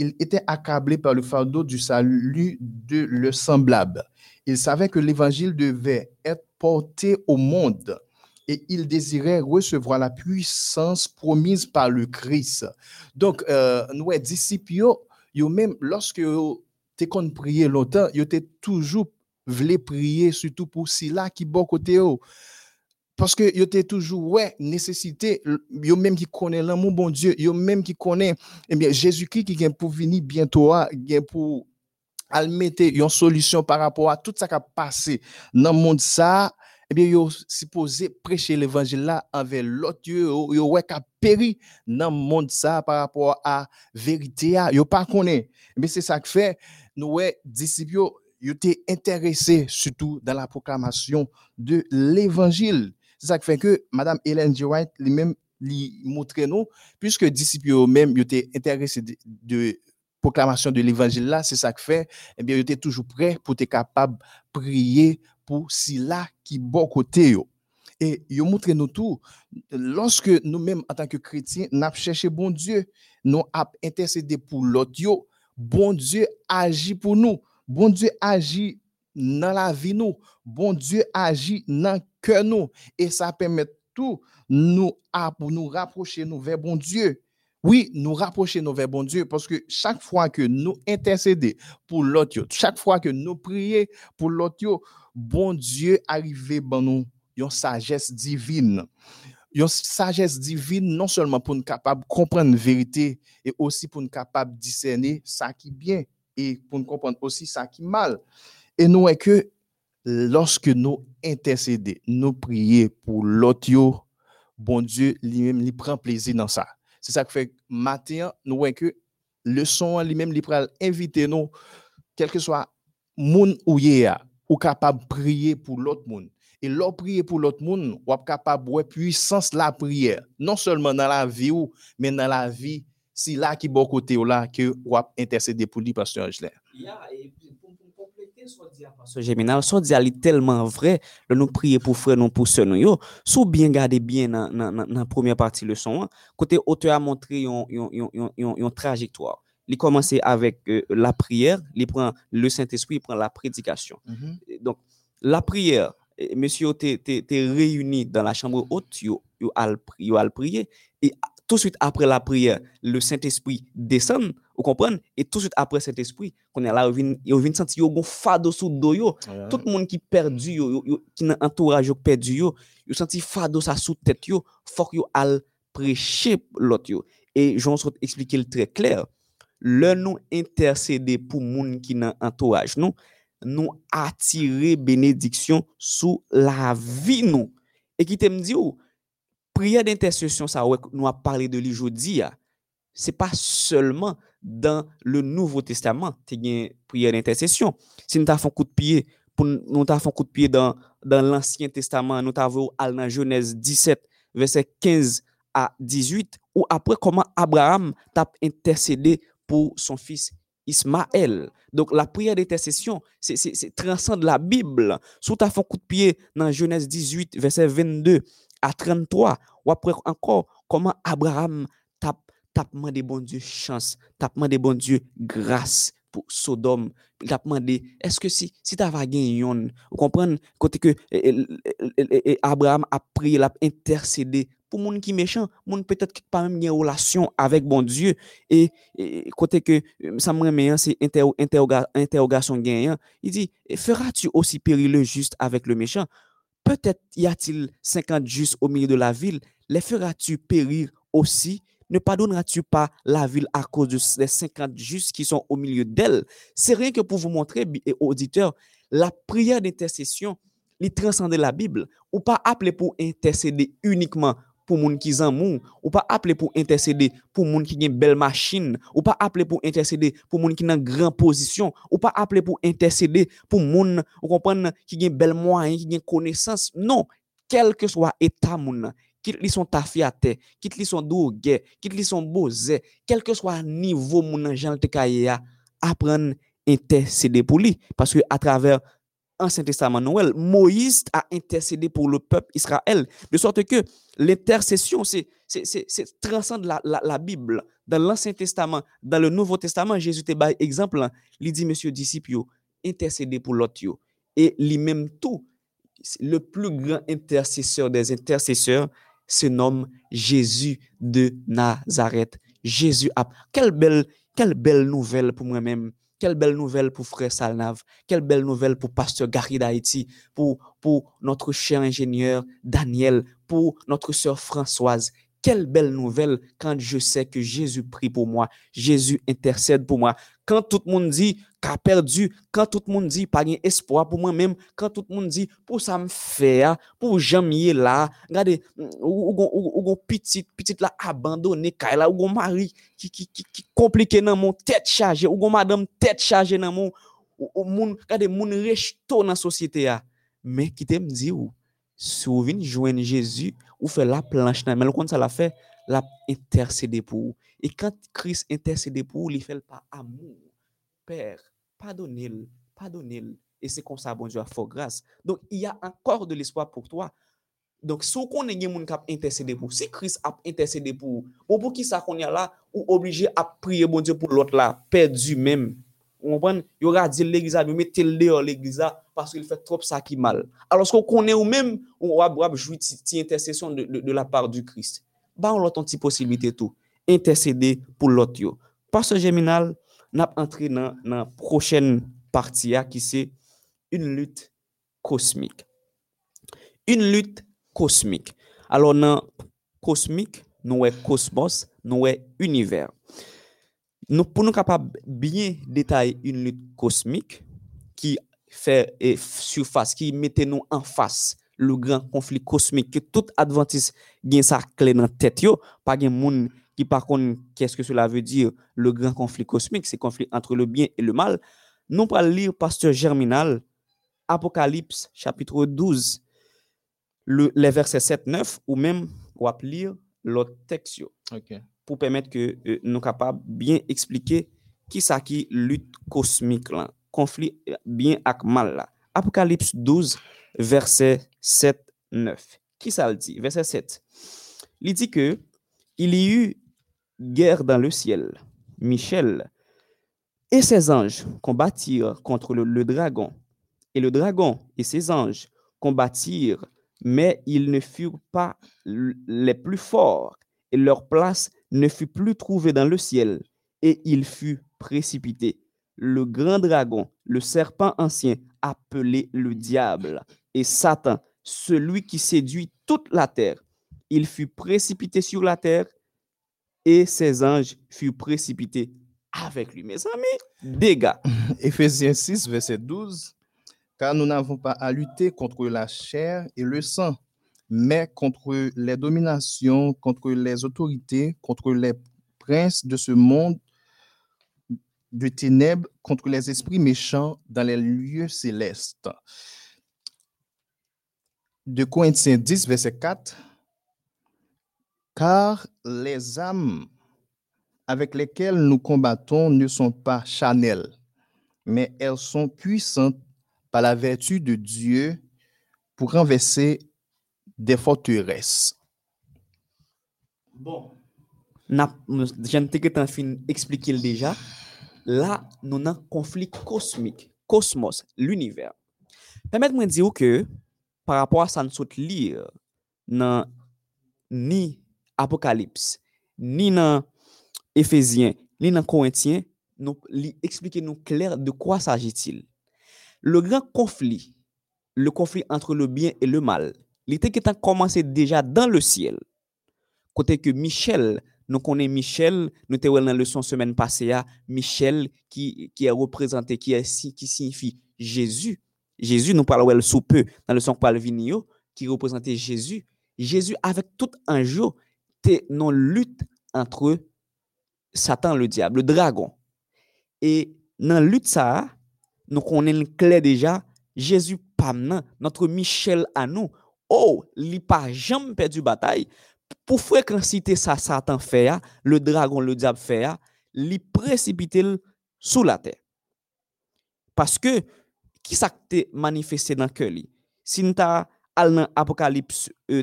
Ils étaient accablés par le fardeau du salut de le semblable. Ils savaient que l'évangile devait être porté au monde et il désirait recevoir la puissance promise par le Christ. Donc, euh, nous, les disciples, même lorsque tu qu'on prié longtemps, yo t'es toujours voulu prier, surtout pour ceux-là qui bon côté. Parce que yo toujours, ouais, nécessité, yo même qui connaît l'amour, bon Dieu, yo même qui connaît, eh bien, Jésus-Christ qui vient pour venir bientôt, vient pour al mettre une solution par rapport à tout ça qui a passé dans le monde ça eh bien yo supposé prêcher l'évangile là l'autre yo yo ouais péri dans le monde par rapport à vérité yo pas connaît mais c'est ça que fait nous ouais disciples yo étaient intéressés surtout dans la proclamation de l'évangile c'est ça qui fait que madame Hélène G. White lui-même lui montrer nous puisque disciples eux même étaient intéressés de, de proclamation de l'évangile là, c'est ça que fait, eh bien, était toujours prêt pour être capable de prier pour si là qui bon côté. Et yo montre nous tout, lorsque nous-mêmes en tant que chrétiens, nous cherché bon Dieu, nous avons intercédé pour l'autre bon Dieu agit pour nous. Bon Dieu agit dans la vie nous. Bon Dieu agit dans cœur nous. Et ça permet tout nous à pour nous rapprocher nous vers bon Dieu. Oui, nous rapprocher nos vers bon Dieu parce que chaque fois que nous intercédons pour l'autre, chaque fois que nous prions pour l'autre, bon Dieu arrive dans nous une sagesse divine. Une sagesse divine non seulement pour nous capable de comprendre la vérité et aussi pour nous capable de discerner ça qui est bien et pour nous comprendre aussi ça qui est mal. Et nous est que lorsque nous intercédons, nous prions pour l'autre, bon Dieu lui-même lui prend plaisir dans ça. C'est ça qui fait matin, nous voyons que le son lui-même, il peut inviter nous, quel que soit monde ou ou capable de prier pour l'autre monde. Et l'autre prier pour l'autre monde, ou capable de puissance la prière, non seulement dans la vie ou, mais dans la vie, si là qui bon côté ou là que ou intercéder pour lui, pasteur Angela. Ce géminal, son dia li tellement vrai, le nous prier pour frère, non pour sœur, yo. Sou bien garder bien dans la première partie leçon, hein. côté auteur a montré une trajectoire. Il commence avec euh, la prière, il prend le Saint-Esprit, il prend la prédication. Mm-hmm. Donc, la prière, monsieur, tu es réuni dans la chambre haute, yo, yo al, yo al prier, et tout de suite après la prière, le Saint-Esprit descend, vous comprenez? Et tout de suite après Saint-Esprit, qu'on est là, on vient sentir qu'on fado sous dos. Tout le monde qui perdu, qui n'a entourage perdu, il senti fado ça sous tête, il faut qu'il aille prêcher l'autre. Et j'en souhaite expliquer le très clair. Le nous intercéder pour monde qui n'a entourage, nous, nous attirer bénédiction sous la vie, nous. Et qui te me dit, prière d'intercession ça nous a parlé de l'aujourd'hui c'est pas seulement dans le Nouveau Testament, tu as prière d'intercession. Si nous avons un coup de pied, nous avons un coup de pied dans, dans l'Ancien Testament, nous avons dans Genèse 17, verset 15 à 18, ou après comment Abraham t'a intercédé pour son fils Ismaël. Donc la prière d'intercession, c'est transcende la Bible. Si tu as un coup de pied dans Genèse 18, verset 22 à 33, ou après encore comment Abraham tapement de bon Dieu chance, tapement de bon Dieu grâce pour Sodome, tapement de est-ce que si si tu vas gagner vous comprenez? Côté que Abraham a prié, l'a intercédé pour monde qui méchant, monde peut-être qui pas même une relation avec bon Dieu. Et, côté que ça me hein, c'est interrogation gagnant, il dit feras-tu aussi périr le juste avec le méchant? Peut-être y a-t-il 50 justes au milieu de la ville, les feras-tu périr aussi? Ne pardonneras-tu pas la ville à cause des 50 justes qui sont au milieu d'elle? C'est rien que pour vous montrer, auditeurs, la prière d'intercession, il transcende la Bible. Ou pas appeler pour intercéder uniquement pour moun qui zanmou, ou pas appeler pour intercéder pour moun qui une belle machine, ou pas appeler pour intercéder pour moun qui une grande position, ou pas appeler pour intercéder pour moun, vous comprenez, qui une belle moyen, qui une connaissance. Non, quel que soit état moun, quitte li son tafiate, quitte li son bose, quel que soit niveau mon Jean te apprendre intercéder pour lui parce que à travers Ancien Testament Noël, Moïse a intercédé pour le peuple Israël. De sorte que l'intercession, c'est transcende la, la, Bible. Dans l'Ancien Testament, dans le Nouveau Testament, Jésus te par exemple, il dit, monsieur disciple, intercédez pour l'autre. Et lui-même tout, le plus grand intercesseur des intercesseurs se nomme Jésus de Nazareth. Jésus a. Quelle belle, quelle belle nouvelle pour moi-même. Quelle belle nouvelle pour frère Salnav. Quelle belle nouvelle pour pasteur Gary d'Haïti. Pour, pour notre cher ingénieur Daniel. Pour notre sœur Françoise. Quelle belle nouvelle quand je sais que Jésus prie pour moi. Jésus intercède pour moi. Quand tout le monde dit perdu, quand tout le monde dit pas espoir pour moi-même, quand tout le monde dit pour ça me faire, pour jamais là, regardez, ou ou petite petite là abandonné là ou mari qui qui qui, compliqué dans mon tête chargée, ou madame tête chargée dans mon ou moun regardez moun dans société a. Mais qui te me dit ou si vous venez joindre Jésus, ou fait la planche mais le compte ça l'a fait, l'a intercédé pour vous. Et quand Christ intercède pour vous, il fait par amour. Père, pardonnez-le, pardonnez-le. Et c'est comme ça, bon Dieu, a fort grâce. Donc, il y a encore de l'espoir pour toi. Donc, si on est quelqu'un qui a intercédé pour, si Christ a intercédé pour, ou bon, pour qui ça qu'on est là, ou obligé à prier, bon Dieu, pour l'autre là, perdu même. On prend, il aura dit l'église, mais mettez-le dehors l'église parce qu'il fait trop ça qui mal. Alors, ce qu'on est ou même, on va jouer de intercession de, de, de la part du Christ. Bah, on a une petite possibilité tout. Intercéder pour l'autre. Pasteur Géminal, nap antre nan, nan prochen parti ya ki se un lut kosmik. Un lut kosmik. Alo nan kosmik, nou e kosmos, nou e univer. Nou pou nou kapab byen detay un lut kosmik ki fè e surface, ki mette nou an fase le gran konflik kosmik ki tout adventis gen sa kle nan tet yo, pa gen moun kosmik qui par contre, qu'est-ce que cela veut dire, le grand conflit cosmique, c'est conflit entre le bien et le mal, nous allons lire Pasteur Germinal, Apocalypse chapitre 12, le, les versets 7-9, ou même va lire l'autre texte pour permettre que euh, nous capables bien expliquer qui ça qui lutte cosmique là, conflit bien avec mal là. Apocalypse 12, verset 7-9. Qui ça le dit? Verset 7. Il dit que il y eut guerre dans le ciel. Michel et ses anges combattirent contre le, dragon. Et le dragon et ses anges combattirent, mais ils ne furent pas les plus forts, et leur place ne fut plus trouvée dans le ciel, et il fut précipité. Le grand dragon, le serpent ancien, appelé le diable, et Satan, celui qui séduit toute la terre, il fut précipité sur la terre et ses anges furent précipités avec lui. Mes amis, dégâts. Éphésiens 6, verset 12. Car nous n'avons pas à lutter contre la chair et le sang, mais contre les dominations, contre les autorités, contre les princes de ce monde de ténèbres, contre les esprits méchants dans les lieux célestes. De Corinthiens 10, verset 4 car les âmes avec lesquelles nous combattons ne sont pas chanelles, mais elles sont puissantes par la vertu de Dieu pour renverser des forteresses. Bon, je ne tu as fini déjà. Là, nous avons un conflit cosmique, cosmos, l'univers. Permettez-moi de dire que par rapport à ça, nous lire dans non, ni Apocalypse, ni dans Éphésiens, ni dans Corinthiens, nous expliquer nous clair de quoi s'agit-il. Le grand conflit, le conflit entre le bien et le mal, était qui commencé déjà dans le ciel. Côté que Michel, nous connaissons Michel, nous avons dans la leçon semaine passée, Michel qui, qui est représenté, qui, qui signifie Jésus. Jésus, nous parlons sous peu dans le son Palvinio, qui représentait Jésus. Jésus, avec tout un c'était une non lutte entre Satan le diable, le dragon. Et dans lutte ça, nous connaissons clair déjà, Jésus pam notre Michel à nous. Oh, il pas jamais perdu bataille. Pour fréquencité ça Satan fait, le dragon, le diable fait, il précipite sous la terre. Parce que qui s'est manifesté dans le cœur? Si nous al nan apokalips e, euh,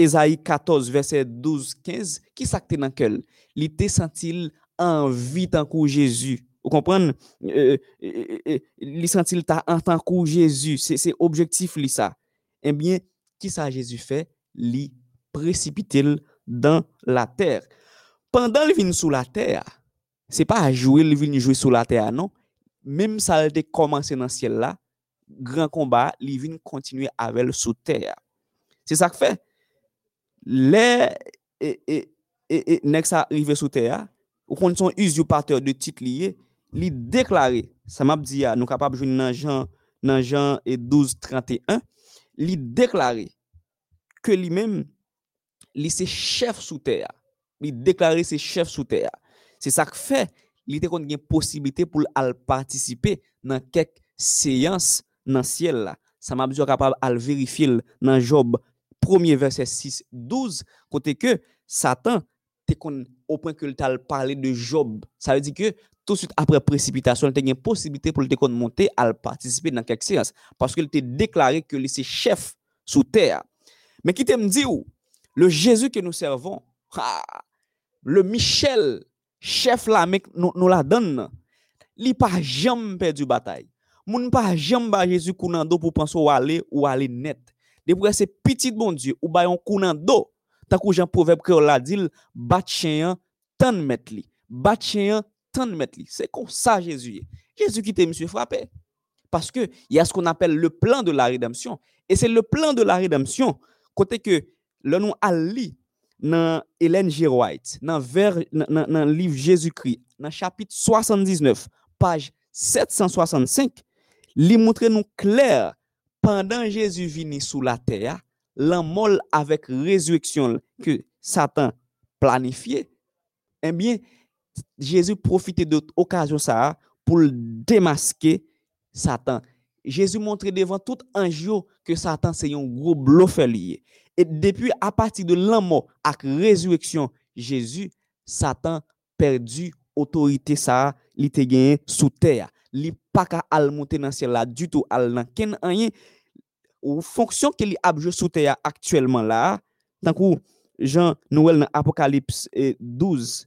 Ezaïe 14, verset 12-15, ki sakte nan kel? Li te sentil anvi tankou Jezu. Ou kompren? Euh, euh, euh, euh, li sentil ta an tankou Jezu. Se objektif li sa. Enbyen, eh ki sa Jezu fe? Li precipitil dan la ter. Pendan non. li vin sou la ter, se pa a jowe li vin jowe sou la ter, non? Mem sa li te komanse nan siel la, gran komba, li vin kontinue avel sou ter. Se sak fe? Se sak fe? Le, e, e, e, e nek sa rive sou te ya, ou kon son usurpateur de tit liye, li deklare, sa map di ya, nou kapap jouni nan jan, nan jan e 1231, li deklare ke li men, li se chef sou te ya. Li deklare se chef sou te ya. Se sa k fe, li te kon gen posibilite pou al partisipe nan kek seyans nan siel la. Sa map di yo kapab al verifil nan job 1er verset 6 12 côté que Satan au point que t'a parlé de Job. Ça veut dire que tout de suite après précipitation, il y a une possibilité pour le monter à participer dans quelques séances parce qu'il était déclaré que c'est chef sous terre. Mais qui t'aime dit le Jésus que nous servons, le Michel, chef là, nous, nous la donne, il pas jamais perdu bataille. Moun pas jamais Jésus pour penser ou aller ou aller net. Depuis c'est petit bon Dieu ou ba yon kounando, tant que Jean proverbe que la dit, bat chien tan met li. Bat chien tan met li. C'est comme ça Jésus. Jésus qui t'est monsieur frappé. Parce que il y a ce qu'on appelle le plan de la rédemption et c'est le plan de la rédemption côté que le nom Ali dans Hélène G. White, dans le livre Jésus-Christ, dans chapitre 79, page 765, li montre nous clair pendant Jésus vini sous la terre, l'amour avec résurrection que Satan planifié, eh bien, Jésus profitait de l'occasion pour démasquer Satan. Jésus montrait devant tout ange que Satan c'est un gros bluffeur. Et depuis à partir de l'amour avec résurrection Jésus, Satan perdu autorité ça, il était gagné sous terre. Il pas qu'à monter dans ciel là du tout al ken rien ou fonksyon ke li apjou soute ya aktuelman la, tankou jan nouel nan apokalips 12,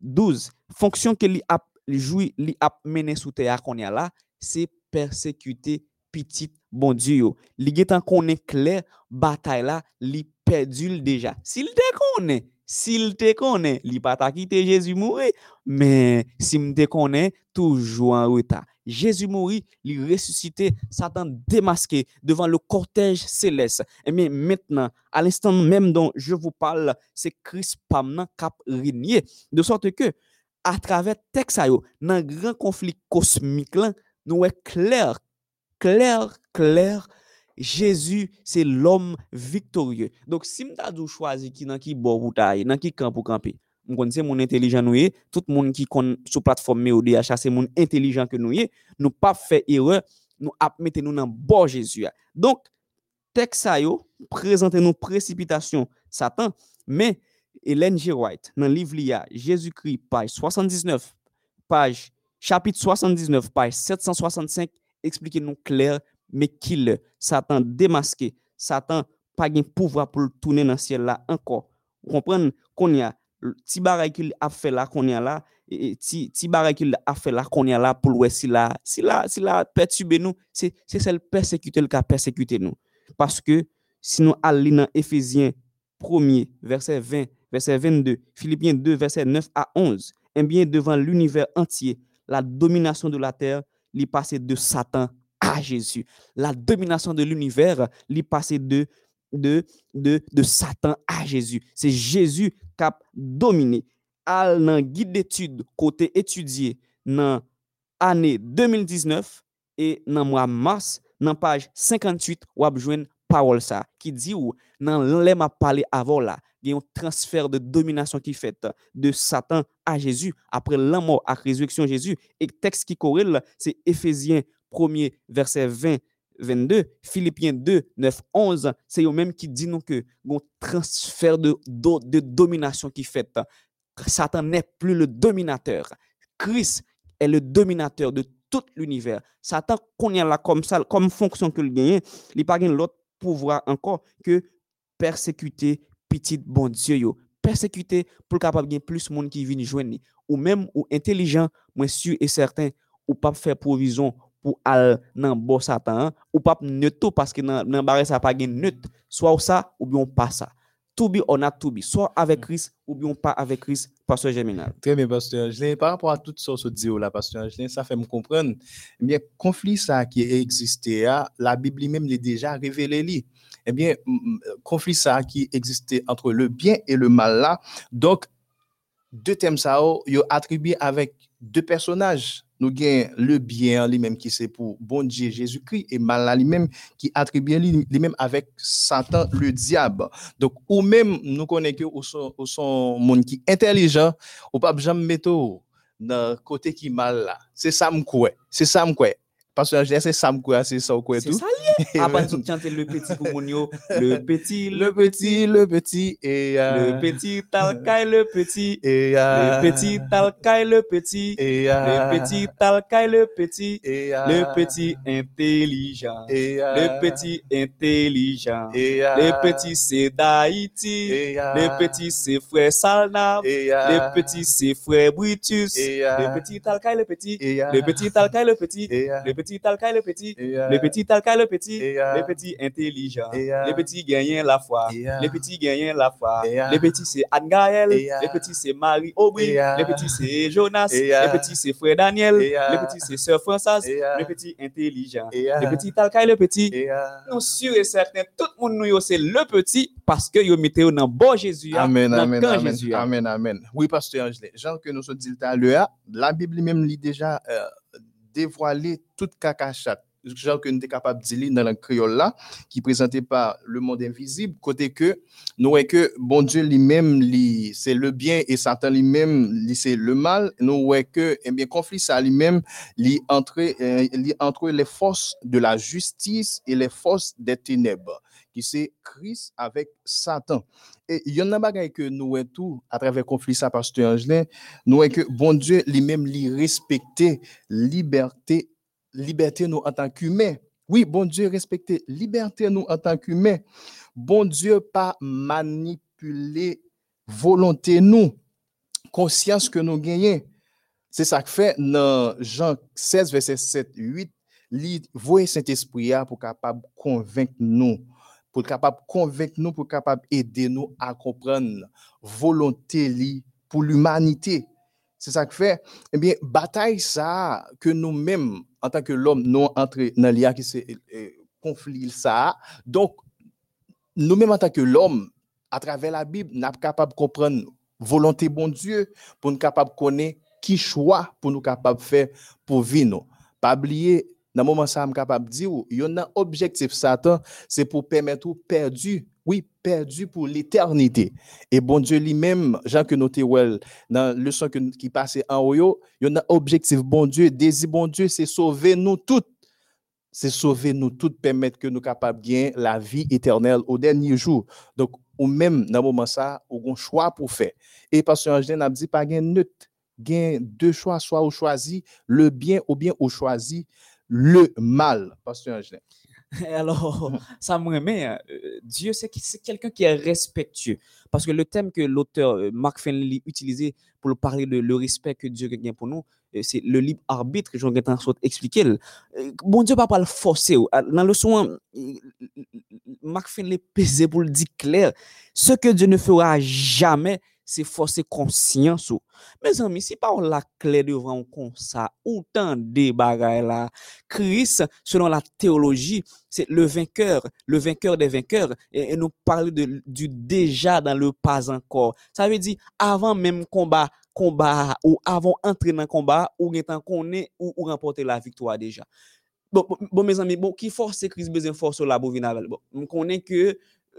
12, fonksyon ke li ap, li joui, li ap mene soute ya kon ya la, se persekute pitit bon diyo. Li getan konen kler, batay la, li perdul deja. Si li de konen, s'il te connaît, li pas ta quitter Jésus mourir, mais s'il te connaît, toujours en retard. Jésus mourit, il ressuscité, Satan démasqué devant le cortège céleste. Et bien maintenant, à l'instant même dont je vous parle, c'est Christ Pamna cap régné. De sorte que, à travers texte, dans grand conflit cosmique, nous est clair, clair, clair, Jésus, c'est l'homme victorieux. Donc, si m'tadou choisi qui nan qui bon pour nan qui camp pour camper, m'konn c'est mon intelligent nous tout monde qui kon sur plateforme MEODH, c'est mon intelligent que nous est, nous pas faire erreur, nous ap mette nous dans bon Jésus. Donc, texte ça yo, présenter nous précipitation Satan, mais Hélène G. White, dans livre lia Jésus-Christ, page 79, page chapitre 79, page 765, expliquez-nous clair mais qu'il Satan démasqué, Satan pas de pouvoir pour tourner dans le ciel là encore. Vous comprenez? Qu'on y a ti bagay qu'il a fait là qu'on y a là ti ti qu'il a fait là qu'on y a là pour le si là si là si là perturber nous. C'est c'est celle persécuter le cas persécuter nous. Parce que sinon allons dans Éphésiens 1er verset 20 verset 22 Philippiens 2 verset 9 à 11 et bien devant l'univers entier la domination de la terre lui passé de Satan à Jésus. La domination de l'univers, l'y passait de, de, de, de Satan à Jésus. C'est Jésus qui a dominé. Al nan guide d'études côté étudié nan année 2019 et nan mois mars nan page 58 ou abjouen parole ça qui dit ou nan l'aime a parlé avant là il y a un transfert de domination qui fait de Satan à Jésus après la mort à résurrection Jésus et texte qui corrèle c'est Éphésiens 1er verset 20 22, Philippiens 2, 9, 11, c'est eux même qui nous que un transfert de, de, domination qui fait. Satan n'est plus le dominateur. Christ est le dominateur de tout l'univers. Satan, là comme ça, comme fonction que le gagne, il pas l'autre pouvoir encore que persécuter petit bon Dieu. Yo. Persécuter pour capable gagner plus de monde qui vient joindre. Ou même ou intelligent, moi sûr et certain, ou pas faire provision pour al nan bo satan, ou pas neutre tout parce que nan, nan barre ça pas gen neutre, soit ou ça ou bien pas ça. To be or not to be, soit avec Christ ou bien pas avec Christ, pasteur Germinal. Très bien, Pasteur Angelin. Par rapport à tout ça, ce dit là, Pasteur Angelin, ça fait me comprendre. Eh bien, conflit ça qui existait, la Bible lui-même l'a déjà révélé. Li. Eh bien, conflit ça qui existait entre le bien et le mal là. Donc, deux thèmes ça, oh, yo attribué avec deux personnages. Nous avons le bien lui-même qui c'est pour bon Dieu Jésus-Christ et mal lui-même qui attribue lui- lui-même avec Satan le diable. Donc, ou même nous connaissons ou son, monde qui est intelligent, ou pas jamais mettre au dans côté qui mal. C'est ça m'koué. C'est ça m'koué. Parce que c'est ça m'koué, c'est ça m'koué C'est tout. ça lié. Après, tu chantes le petit pour mon yo, le petit, Le petit, le petit et euh, le petit talcaille, le petit, et euh, le petit talcaille, le petit, et euh, le petit talcaille, le petit, et euh, le petit intelligent, et euh, le petit intelligent, et euh, le petit c'est d'Haïti, et euh, le petit c'est frère Salnab, et euh, le petit c'est frère Brutus, et euh, le petit talcaille, le petit, et euh, le petit talcaille, le petit, et euh, le petit le petit, et euh, le petit le petit, et euh, les petits intelligents, et euh, les petits gagnants la foi, et euh, les petits gagnants la foi, et euh, les petits c'est Anne Gaël, et euh, les petits c'est Marie Aubry, et euh, les petits c'est Jonas, et euh, les petits c'est frère Daniel, et euh, les petits c'est sœur Françoise, euh, intelligents, et euh, les petits talcaille, le petit. et euh, Nous sûr et certain, tout le monde nous c'est le petit parce que yo mettez dans bon Jésus, hein, Amen, amen, amen, hein. amen, amen. Oui, pasteur Angelin, Jean que nous sommes dit l'heure, la Bible même lit déjà dévoilé toute cacachate. Genre que nous sommes capable de dire dans le créole qui présenté par le monde invisible, côté que nous voyons que bon Dieu lui-même, lui, c'est le bien et Satan lui-même, lui, c'est le mal. Nous voyons que, eh bien, conflit ça lui-même, lui entre, euh, entre les forces de la justice et les forces des ténèbres, qui c'est Christ avec Satan. Et il y en a bagaille que nous voyons tout à travers le conflit ça, pasteur Angelin, nous voyons que bon Dieu lui-même, lui respecter liberté, liberté nous en tant qu'humains. Oui, bon Dieu respecter liberté nous en tant qu'humains. Bon Dieu pas manipuler volonté nous, conscience que nous gagnons. C'est ça que fait dans Jean 16, verset 7, 8, li voye Saint-Esprit a pour capable convaincre nous, pour capable convaincre nous, pour capable aider nous à comprendre volonté pour l'humanité. C'est ça que fait, eh bien, bataille ça que nous-mêmes, en tant que l'homme, nous entré dans l'IA qui c'est euh, conflit ça. Donc, nous-mêmes, en tant que l'homme, à travers la Bible, nous sommes capables de comprendre volonté bon Dieu pour nous capables de connaître qui choix pour nous capables de faire pour vivre. Pas oublier, dans le moment ça, je suis capable de dire, il y a un objectif Satan, c'est pour permettre aux perdu, oui, perdu pour l'éternité. Et bon Dieu lui-même, Jean que nous well, dans le leçon qui passait en haut, il y a un objectif bon Dieu, désir bon Dieu, c'est sauver nous toutes. C'est sauver nous toutes, permettre que nous capables de gagner la vie éternelle au dernier jour. Donc, ou même dans le moment ça, ou un choix pour faire. Et parce que Angelin a dit pas gain neutre, gain deux choix, soit ou choisi le bien ou bien ou choisi le mal. Pasteur Angelin. Alors, ça me remet, euh, Dieu, c'est quelqu'un qui est respectueux. Parce que le thème que l'auteur euh, Mark Finley utilisait pour parler de le respect que Dieu gagne pour nous, euh, c'est le libre arbitre que ai en sorte expliquer. Euh, Bon Dieu va pas le forcer. Dans le euh, Mark Finley pesait pour le dire clair. Ce que Dieu ne fera jamais, c'est forcer conscience. ou. Mes amis, si on la clé devant comme ça, autant de bagailles là, Christ, selon la théologie, c'est le vainqueur, le vainqueur des vainqueurs. Et, nous parler de, du déjà dans le pas encore. Ça veut dire, avant même combat, combat, ou avant entrer dans combat, ou temps qu'on est, ou, ou remporter la victoire déjà. Bon, mes amis, bon, qui force Christ besoin force la venir avec. Bon, on connaît que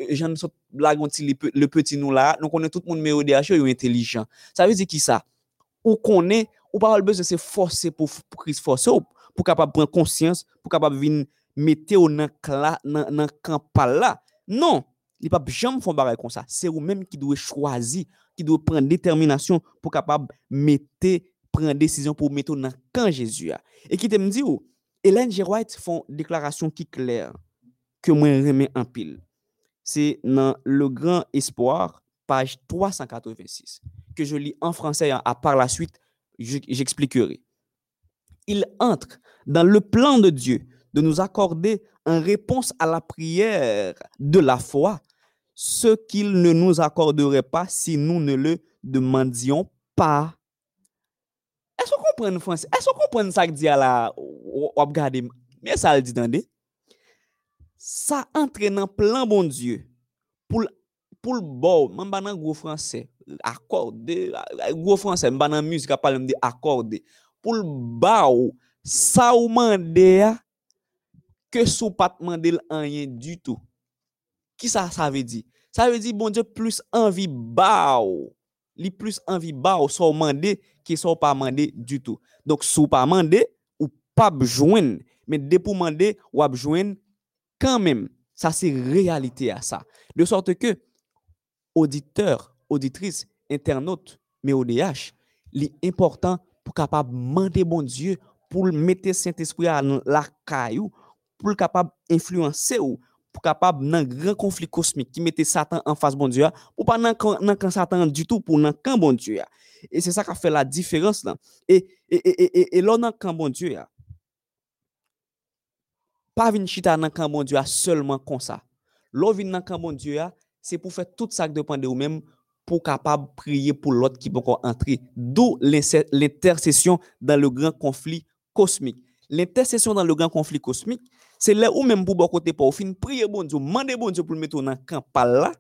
jan sot blagonti le, pe, le peti nou la, nou konen tout moun me ODH yo yo intelijan. Sa vezi ki sa? Ou konen, ou parol bez se force pou, pou kris force ou pou kapab pren konsyans, pou kapab vin mete ou nan, kla, nan, nan kampal la. Non, li pap jam fon baray kon sa. Se ou menm ki dwe chwazi, ki dwe pren determinasyon pou kapab mete, pren desisyon pou mete ou nan kan Jezu ya. E ki te mdi ou, Hélène G. White fon deklarasyon ki kler, ke mwen remen an pil. C'est dans le grand espoir page 386 que je lis en français à, par la suite je- j'expliquerai. il entre dans le plan de Dieu de nous accorder en réponse à la prière de la foi ce qu'il ne nous accorderait pas si nous ne le demandions pas. Est-ce qu'on comprend français? Est-ce qu'on comprend ça que dit à la mais ça le dit tande? sa entre nan plan bon Diyo pou l bou, mwen ba nan gwo franse, akorde, gwo franse, mwen ba nan musika pale mwen de akorde, pou l ba ou, sa ou mande ya, ke sou pat mande l anyen du tout. Ki sa sa ve di? Sa ve di bon Diyo plus anvi ba ou, li plus anvi ba ou sa ou mande, ki sa ou pa mande du tout. Donk sou pa mande, ou pa bjwen, men de pou mande, ou ap jwen, Quand même, ça c'est réalité à ça. De sorte que auditeur, auditrice, internaute, mais ODH, l'important pour capable demander bon Dieu pour le mettre Saint-Esprit à la caillou, pour capable influencer ou pour capable nan grand conflit cosmique qui mettait Satan en face bon Dieu ou pas nan camp Satan du tout pour nan camp bon Dieu. Et c'est ça qui a fait la différence là. Et et et et, et, et là, nan camp bon Dieu là. Pas venir chita dans camp bon Dieu seulement comme ça. L'on vient dans camp bon Dieu c'est pour faire tout ça qui dépend de vous-même pour capable prier pour l'autre qui peut encore entrer. D'où l'intercession dans le grand conflit cosmique. L'intercession dans le grand conflit cosmique c'est là où même pour bon côté pour fin prier bon Dieu demander bon Dieu pour le mettre dans camp là.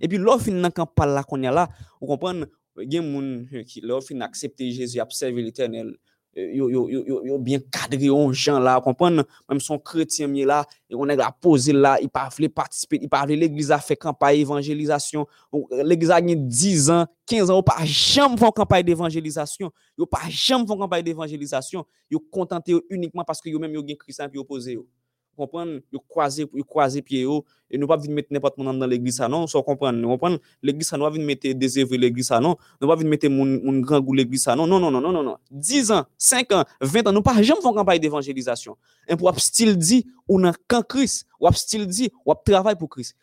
Et puis l'offre dans camp là qu'on y a là. Vous comprenez? Il y a moun qui l'offre Jésus observer l'éternel yo, yo, yo, yo, bien cadré on gens là comprendre? Même son chrétien là et on est à poser là il pas voulu participer il pas l'église a fait campagne évangélisation l'église a 10 ans 15 ans pas jamais font campagne d'évangélisation. Yo pas jamais font campagne d'évangélisation. Yo contenté uniquement parce que yo même yo gen Christ puis opposé comprendre, yo croiser, yo croiser pied yo, et nous pas venir mettre n'importe monde dans l'église ça non, sans comprendre, nous comprendre, l'église ça nous pas venir mettre désœuvrer l'église ça non, nous pas venir mettre mon, mon grand goût l'église ça non, non, non, non, non, non, non, 10 ans, 5 ans, 20 ans, nous pas jamais faire campagne d'évangélisation. Et pour style dit, ou dans camp Christ, ou style dit, ou travail pour Christ.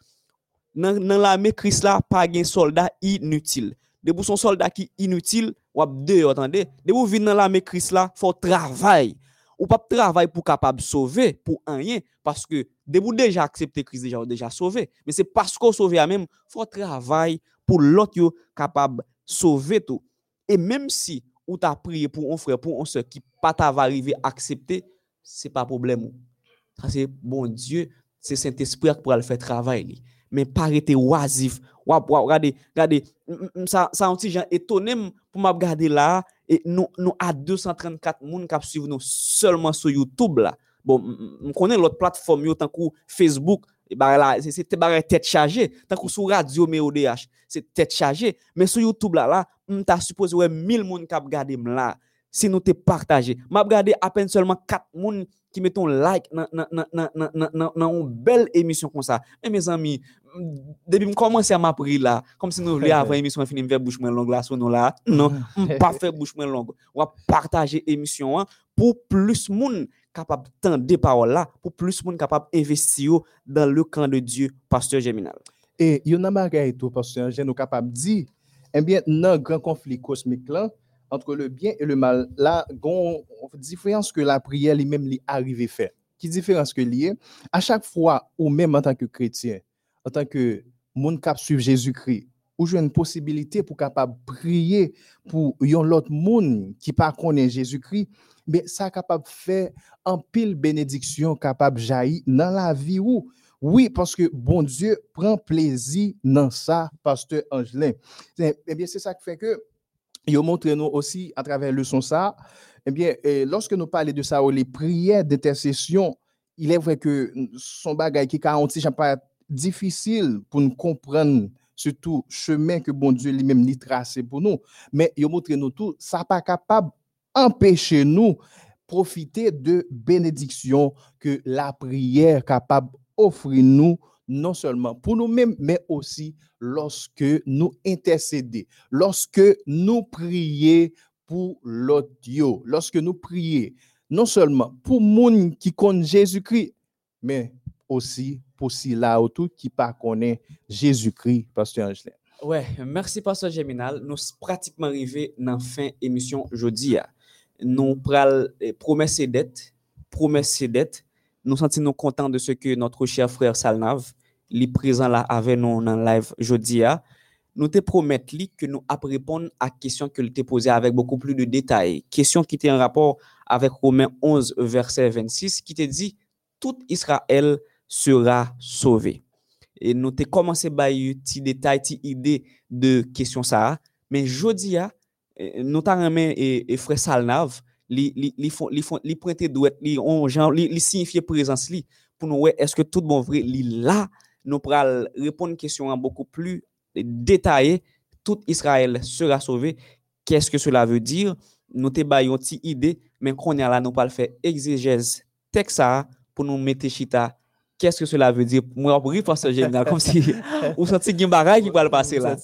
Dans, l'armée Christ là, pas un soldat inutile. De pour son soldat qui inutile, ou deux, attendez, de vous venir dans l'armée Christ là, faut travail ou pas travailler pour capable sauver pour rien parce que de vous déjà accepter Christ déjà déjà sauvé mais c'est parce qu'on sauvé à même faut travailler pour l'autre capable sauver tout et même si ou t'a prié pour un frère pour un soeur qui pas va arriver accepter c'est pas problème ça c'est bon Dieu c'est Saint-Esprit qui pourra le faire travailler mais pas rester oisif regardez regardez ça ça un petit gens étonné pour m'a là et nous, nous à 234 personnes qui suivent nous seulement sur YouTube là. Bon, on connaît l'autre plateforme, tant que Facebook, bah là, c'est tête chargée. Tant que sur radio, ODH, c'est tête chargée. Mais sur YouTube là, là, on t'a supposé ouais 1000 personnes qui regardé là. Si nous te partagé, m'a regardé à peine seulement 4 personnes qui mettons like dans une belle émission comme ça. Et mes amis, depuis que je commence à m'apprendre là, comme si nous voulions avoir une émission finie, faire bouche moins longue là, sur nous là. Non, pas faire bouche moins longue. On va partager l'émission pour plus de monde capable d'entendre des paroles là, pour plus de monde capable d'investir dans le camp de Dieu, pasteur Géminal. Et il y a un bagage tout, pasteur Géminal, nous capable de dire, eh bien, dans le grand conflit cosmique là, entre le bien et le mal, là, une différence que la prière lui-même lui arrive faire. Qui différence que lié? À chaque fois ou même en tant que chrétien, en tant que monde qui suivre Jésus-Christ, ou j'ai une possibilité pour capable prier pour yon l'autre monde qui pas connaît Jésus-Christ, mais ça capable faire en pile bénédiction capable jaillir dans la vie ou oui, parce que bon Dieu prend plaisir dans ça, pasteur Angelin. Eh bien, c'est ça qui fait que il montre nous aussi à travers le son ça, eh bien, eh, lorsque nous parlons de ça, les prières d'intercession, il est vrai que son bagage qui est pas difficile pour nous comprendre surtout chemin que bon Dieu lui-même lui tracé pour nous, mais il montre nous tout, ça pas capable empêcher nous profiter de bénédiction que la prière capable offrir nous non seulement pour nous-mêmes, mais aussi lorsque nous intercédons, lorsque nous prions pour l'autre, lorsque nous prions, non seulement pour monde qui connaît Jésus-Christ, mais aussi pour ceux-là autour qui ne connaît Jésus-Christ, Pasteur Angelin. Ouais, merci Pasteur Geminal. Nous sommes pratiquement arrivés dans la fin de l'émission aujourd'hui. nous pral eh, promesse et dette, promesse et dette. Nous sentons contents de ce que notre cher frère Salnav, li présent là avec nous le live jeudi a. Nous te promettons que nous répondre à question que te posée avec beaucoup plus de détails. Question qui était en rapport avec Romains 11, verset 26, qui te dit, tout Israël sera sauvé. Et nous te commencé par petit détail, petit idée de question ça. Mais jeudi eh, nous t'avons et, et frère Salnav, li, li, li, fon, li, fon, li pointe douet, li onjan, li, li signifiye prezans li, pou nou wè, eske tout bon vre li la, nou pral repon kèsyon an beaucoup plus détaillé, tout Israël sera sauvé, qu'est-ce que cela veut dire, nou te bayon ti ide, men konya la nou pral fè exégèse tek sa, pou nou mette chita, qu'est-ce que cela veut dire, mwen apri fò se jèm nan, kom si, ou santi gen baray ki pral pase la,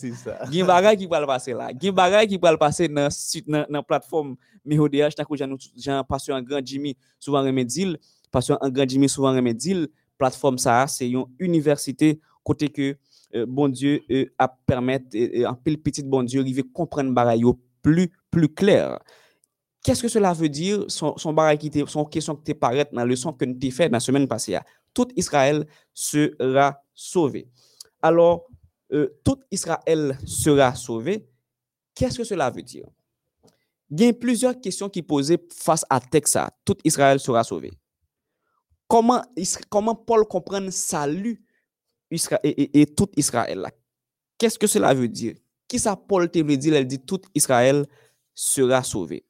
gen baray ki pral pase la, gen baray ki pral pase nan, nan, nan platform, a j'ai un pasteur en grand Jimmy souvent remédile, pasteur en grand Jimmy souvent remédile, plateforme ça, c'est une université côté que euh, bon Dieu euh, a permettre euh, un pile petit bon Dieu arriver comprendre bagaille plus plus clair. Qu'est-ce que cela veut dire son son bagaille qui était son question qui te la leçon que nous t'ai fait dans la semaine passée. là. Tout Israël sera sauvé. Alors euh, tout Israël sera sauvé. Qu'est-ce que cela veut dire? Il y a plusieurs questions qui posées face à ça. Tout Israël sera sauvé. Comment, Paul comprend salut et, tout Israël? Qu'est-ce que cela veut dire? Qui ça Paul te veut dire? Elle dit tout Israël sera sauvé.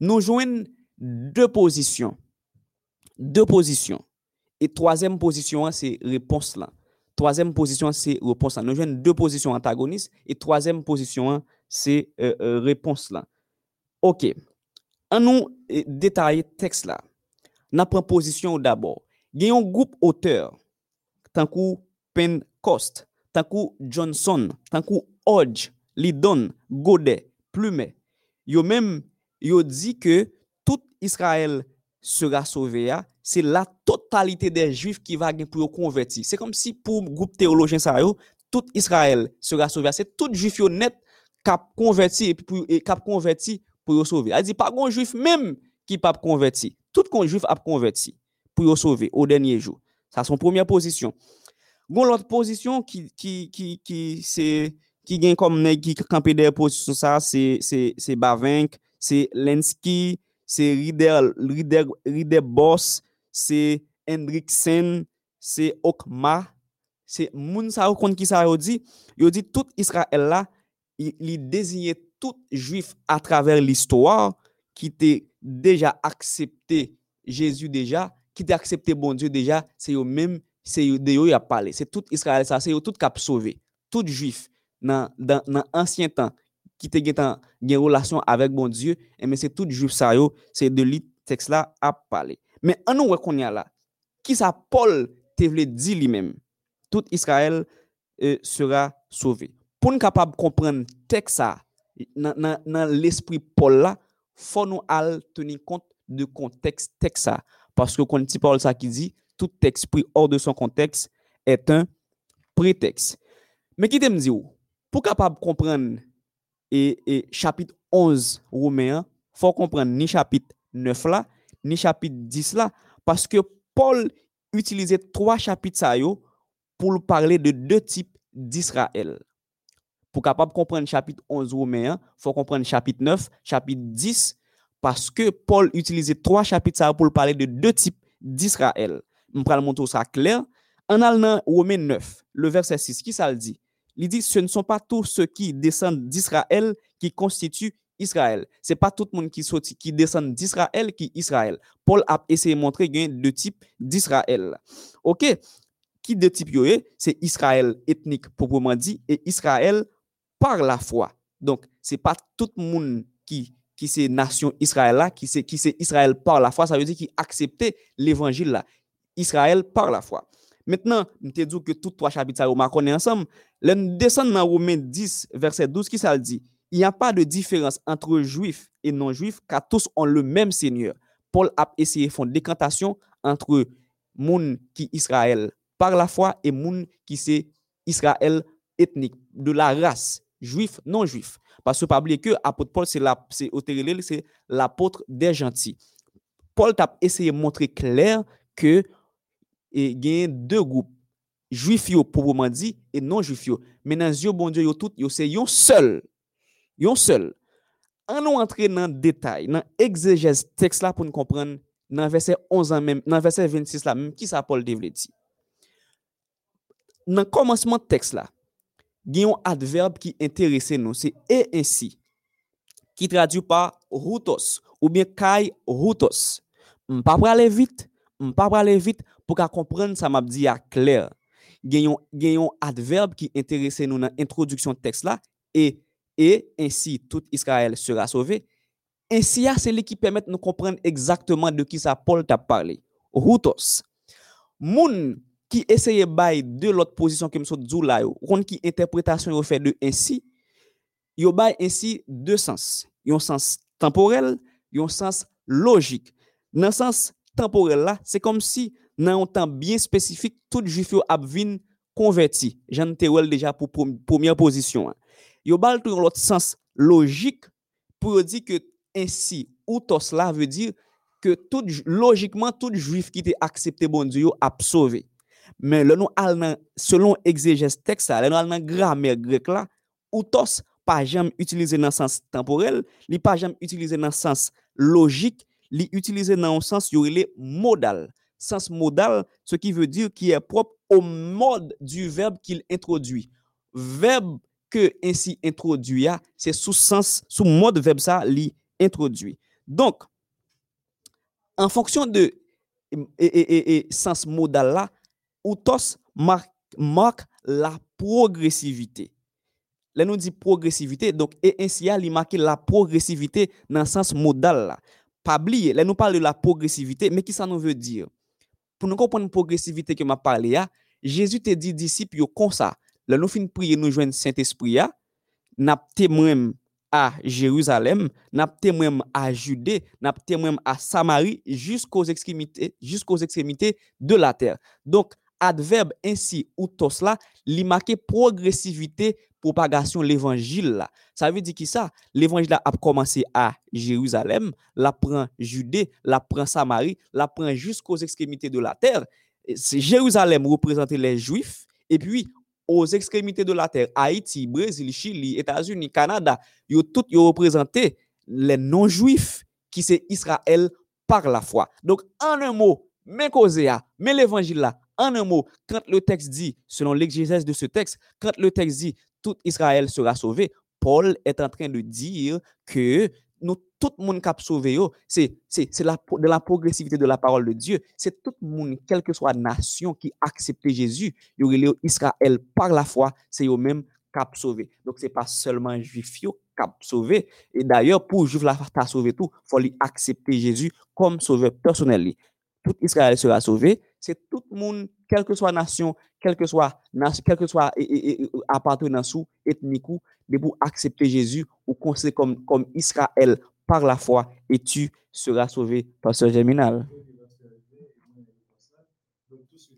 Nous joignons deux positions. Deux positions. Et troisième position, c'est réponse là. Troisième position, c'est réponse là. Nous joignons deux positions antagonistes. Et troisième position, c'est euh, euh, réponse là. Ok, an nou eh, detaye tekst la. Nan pren pozisyon ou dabor. Gen yon goup auteur, tankou Pencost, tankou Johnson, tankou Hodge, Lidon, Godet, Plumet. Yo men, yo di ke tout Israel sera sauvé ya, se la totalite de juif ki va gen pou yo konverti. Se kom si pou goup teologen sa yo, tout Israel sera sauvé ya. Se tout juif yo net kap konverti, e kap konverti pou yo sove. A di pa kon juif mèm ki pa konverti. Tout kon juif ap konverti pou yo sove ou denye jou. Sa son premier posisyon. Gon lot posisyon ki, ki, ki, ki se, gen kom neg ki kampe der posisyon sa, se, se, se Bavenk, se Lenski, se Rider, Rider, Rider Boss, se Hendriksen, se Okma, se moun sa yo kon ki sa yo di, yo di tout Israel la, li, li dezinye tout juif a travers l'histoire qui t'est déjà accepté Jésus déjà, qui t'est accepté bon Dieu déjà, c'est eux-mêmes, c'est eux de eux a parlé. C'est tout Israël ça, c'est eux tout cap sauvé. Tout juif dans dans dans ancien temps qui te gen une relation avec bon Dieu, eh et mais c'est tout juif ça yo, c'est de lui texte là a parlé. Mais en nous qu'on y a là, qui ça Paul te voulait dire lui-même. Tout Israël euh, sera sauvé. Pour nous capable comprendre texte ça, nan, nan, nan l'esprit Paul la, fò nou al teni kont de konteks tek sa. Paske kon ti Paul sa ki di, tout eksprit or de son konteks et un preteks. Men ki te mdi ou, pou kapab kompren e, e chapit 11 roumen, fò kompren ni chapit 9 la, ni chapit 10 la, paske Paul utilize 3 chapit sa yo pou parle de 2 tip d'Israël. Pour capable comprendre chapitre 11 Romains, faut comprendre chapitre 9, chapitre 10 parce que Paul utilisait trois chapitres pour parler de deux types d'Israël. On va montrer ça clair. En allant dans Romains 9, le verset 6, qui ça le dit? Il dit ce ne sont pas tous ceux qui descendent d'Israël qui constituent Israël. C'est pas tout le monde qui descend d'Israël qui Israël. Paul a essayé de montrer qu'il y a deux types d'Israël. OK? Qui deux types? C'est Israël ethnique proprement dit et Israël par la foi. Donc, c'est pas tout le monde qui qui c'est nation Israël là, qui c'est qui Israël par la foi, ça veut dire qui acceptait l'évangile là. Israël par la foi. Maintenant, je te dis que tous trois chapitres ça, on connaît ensemble. Nous descendons dans Romains 10, verset 12, qui ça dit? Il n'y a pas de différence entre juifs et non-juifs, car tous ont le même Seigneur. Paul a essayé de faire une décantation entre moun qui Israël par la foi et moun qui c'est Israël ethnique, de la race juif, non-juif. Parce que pas oublier que apôtre Paul, c'est l'apôtre des gentils. Paul t'a essayé de montrer clair que il y a deux groupes, juifs proprement dit et non-juifs. Mais dans les bon Dieu, yo tout, yo c'est yon seul. Yon seul. An nou entre nan detay, nan exegez teks la pou nou kompren nan verset 11 an men, nan verset 26 la men, ki sa Paul devle di. Nan komanseman teks la, un adverbe qui intéresse nous, c'est et ainsi, qui traduit par routos ou bien kai routos. Je ne pas aller vite, je pas aller vite pour qu'à comprendre ça m'a dit à clair. Il y a un adverbe qui intéresse nous dans l'introduction de texte là et et ainsi tout Israël sera sauvé. Ainsi, c'est lui qui permet de nous comprendre exactement de qui ça Paul t'a parlé. Routos. ki eseye bay de lot pozisyon ke msot djou la yo, kon ki interpretasyon yo fe de ensi, yo bay ensi de sens. Yon sens temporel, yon sens logik. Nan sens temporel la, se kom si nan yon tan bien spesifik, tout jif yo ap vin konverti. Jan te wel deja pou pomiye pozisyon. Yo bay tout yon lot sens logik pou yo di ke ensi ou tos la ve di ke tout, logikman tout jif ki te aksepte bon diyo ap sove. Men, lè nou al nan, selon exeges teksa, lè nou al nan gramer grek la, outos pa jam utilize nan sens temporel, li pa jam utilize nan sens logik, li utilize nan sens yorile modal. Sens modal, se ki ve dir ki e prop o mod du verb ki l'introduit. Verb ke ensi introduya, se sou sens, sou mod verb sa li introduit. Donk, an fonksyon de e, e, e, sens modal la, outos marque, la progressivité. Là, nous dit progressivité, donc, et ainsi, il marque la progressivité dans le sens modal là. Pas oublier, là, nous parlons de la progressivité, mais qui ça nous veut dire? Pour nous comprendre la progressivité que m'a parlé, Jésus te dit disciples comme ça. Là, nous finissons prier, nous joindre Saint-Esprit, n'a témoin à Jérusalem, n'a témoin à Judée, n'a témoin à Samarie jusqu'aux extrémités, jusqu'aux extrémités de la terre. Donc, adverbe ainsi ou tos là, li progressivité propagation l'évangile là. Ça veut dire qui ça? L'évangile a commencé à Jérusalem, la prend Judée, la prend Samarie, la prend jusqu'aux extrémités de la terre. Jérusalem représente les Juifs et puis aux extrémités de la terre, Haïti, Brésil, Chili, États-Unis, Canada, yo tout yo représenté les non-juifs qui c'est Israël par la foi. Donc en un mot, mais mais l'évangile là, en un mot, quand le texte dit, selon l'exégèse de ce texte, quand le texte dit tout Israël sera sauvé, Paul est en train de dire que nous, tout le monde qui a sauvé, c'est la, de la progressivité de la parole de Dieu. C'est tout le monde, quelle que soit la nation qui accepte Jésus, il Israël par la foi, c'est eux-mêmes qui a sauvé. Donc, ce n'est pas seulement juif qui a sauvé. Et d'ailleurs, pour juif la sauvé tout, il faut accepter Jésus comme sauveur personnel. Tout Israël sera sauvé, c'est tout le monde, quelle que soit nation, quelle que soit, quelle que soit appartenance ethnique, de pour accepter Jésus ou conseiller comme, comme Israël par la foi et tu seras sauvé, pasteur Germinal.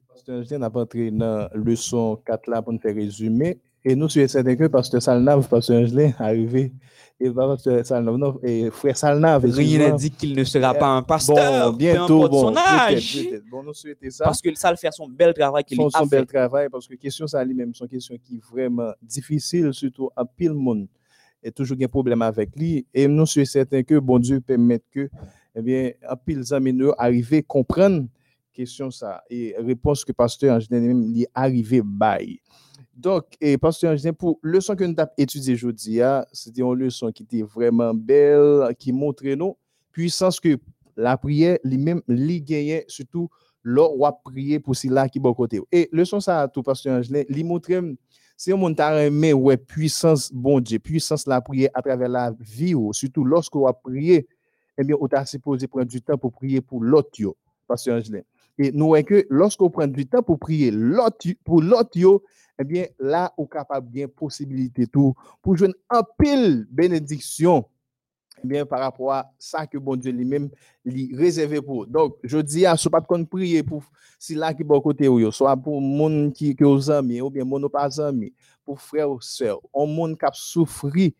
Pasteur pas dans leçon 4 là pour nous faire résumer. Et nous sommes certains que Pasteur Salnav, Pasteur Angelin, arrivé et Pasteur Salnav, et frère Salnav. Rien dit qu'il ne sera pas un pasteur. Bon, bientôt, bon, son âge. Bon, nous souhaitons ça. Parce que ça le fait son bel travail qu'il a fait. Son bel travail, parce que question ça lui-même, son question qui est vraiment difficile, surtout à pile monde. Et toujours un problème avec lui. Et nous sommes certains que bon Dieu permet que, eh bien, à pile amis nous arriver comprendre question ça et réponse que pasteur Angelin même est arrivé bail. Donc, et pasteur Angélin, pour le leçon que nous avons étudié aujourd'hui, hein, c'était une leçon qui était vraiment belle, qui montrait nous puissance que la prière, lui-même, lui gagnait, surtout, là, on prier pour cela qui est bon côté. Et leçon ça, tout pasteur Angélin, lui montrait, un monde qui ouais, puissance, bon Dieu, puissance la prière à travers la vie, surtout lorsque on prier, eh bien, on t'a supposé prendre du temps pour prier pour l'autre, pasteur Angélin. Et nous voyons que lorsqu'on prend du temps pour prier pour l'autre, on est capable de possibilité tout pour jouer un pile bénédiction eh bien, par rapport à ça que bon Dieu lui-même lui pour. Donc, je dis à ce pas de prier pour si là qui bon ou yo, soit pour monde qui qui aux amis ou bien mon amis, pour frères ou sœurs, un monde qui a souffri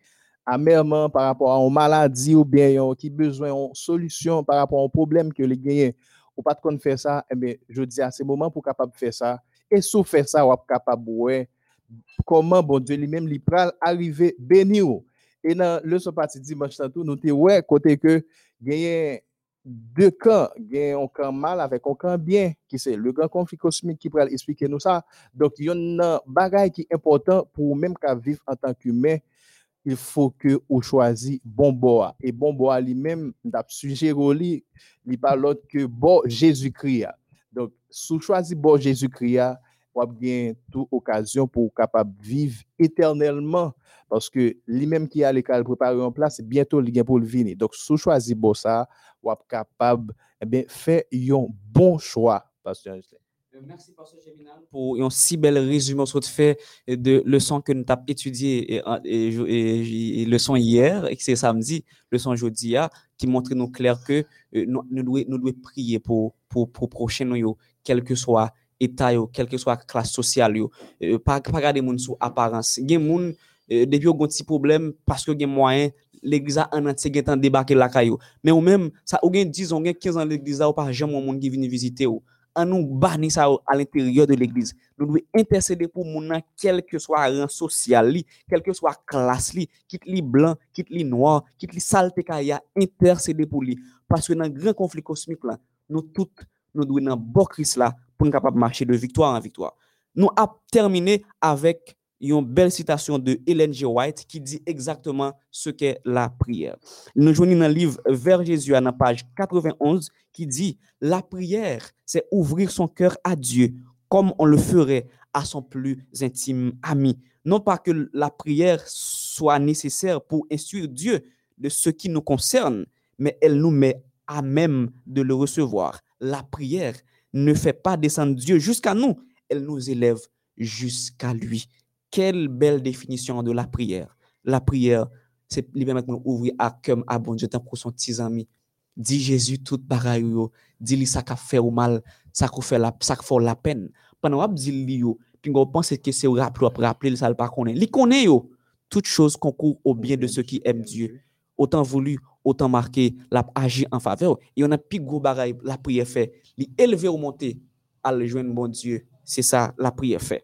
amèrement par rapport à une maladie ou bien qui besoin d'une solution par rapport à un problème que les gagnent ou pas de faire ça, eh bien, je dis à ce moment pour capable faire ça et sous faire ça ou capable ouais comment bon Dieu lui-même lui pral arriver béni. Et dans le son parti dimanche nous te ouais côté que gagne deux camps, gagne un camp mal avec un camp bien, qui c'est le grand conflit cosmique qui pral expliquer nous ça. Donc, il y a un bagage qui est important pour même qu'à vivre en tant qu'humain, il faut que vous choisissez bon bois. Et bon bois lui-même, d'ap sujet li, li pas l'autre que bon Jésus-Christ. Donc, si vous choisissez bon Jésus-Christ, vous avez bien toute occasion pour capable vivre éternellement. Parce que lui-même qui a l'école préparé en place, bientôt il pour le venir. Donc, si vous choisissez bon ça, vous êtes capable eh faire un bon choix. Pasteur Angelin. Euh, Merci, Pasteur Géminal, pour un si bel résumé sur le fait de leçon que nous avons étudié et, et, et, leçon hier, et que c'est samedi, leçon jeudi, qui montre nous clair que euh, nous, devons prier pour, pour, prochain nous, quel que soit état, yo, quelle que soit classe sociale. Euh, pas, regarder moun sous apparence. Il y a moun, euh, depuis yon petit problème, parce que gen moyen, l'église a un entier gen tan débarquer la caillou. Mais ou même, ça, ou gen 10 ans, gen 15 ans l'église ou pas jamais moun qui vient visiter ou. En nous bannir ça à l'intérieur de l'église. Nous devons intercéder pour moun quel que soit rang social quel que soit classe li, quitte blanc, quitte li noir, quitte li saleté intercéder pour lui. Parce que dans le grand conflit cosmique nous toutes, nous devons dans bon pour nous capable marcher de victoire en victoire. Nous avons terminé avec une belle citation de Ellen G. White qui dit exactement ce qu'est la prière. Nous joignons dans le livre Vers Jésus à la page 91 qui dit La prière, c'est ouvrir son cœur à Dieu comme on le ferait à son plus intime ami. Non pas que la prière soit nécessaire pour instruire Dieu de ce qui nous concerne, mais elle nous met à même de le recevoir. La prière ne fait pas descendre Dieu jusqu'à nous, elle nous élève jusqu'à lui. Quelle belle définition de la prière. La prière, c'est lui permettre de ouvrir à cœur à bon Dieu tant pour son petit ami. Dis Jésus tout bagaille yo, dis lui ça qu'a fait ou mal, ça qu'a fait la ça fait la peine. Pendant que dit yo, puis on pense que c'est rappeler rappeler ça le pas connaît. Li connaît yo. Toute chose concourt au bien de ceux qui aiment Dieu. Autant voulu, autant marqué, l'a agi en faveur. Et on a plus gros bagaille la prière fait, li élever ou monter à le joindre bon Dieu. C'est ça la prière fait.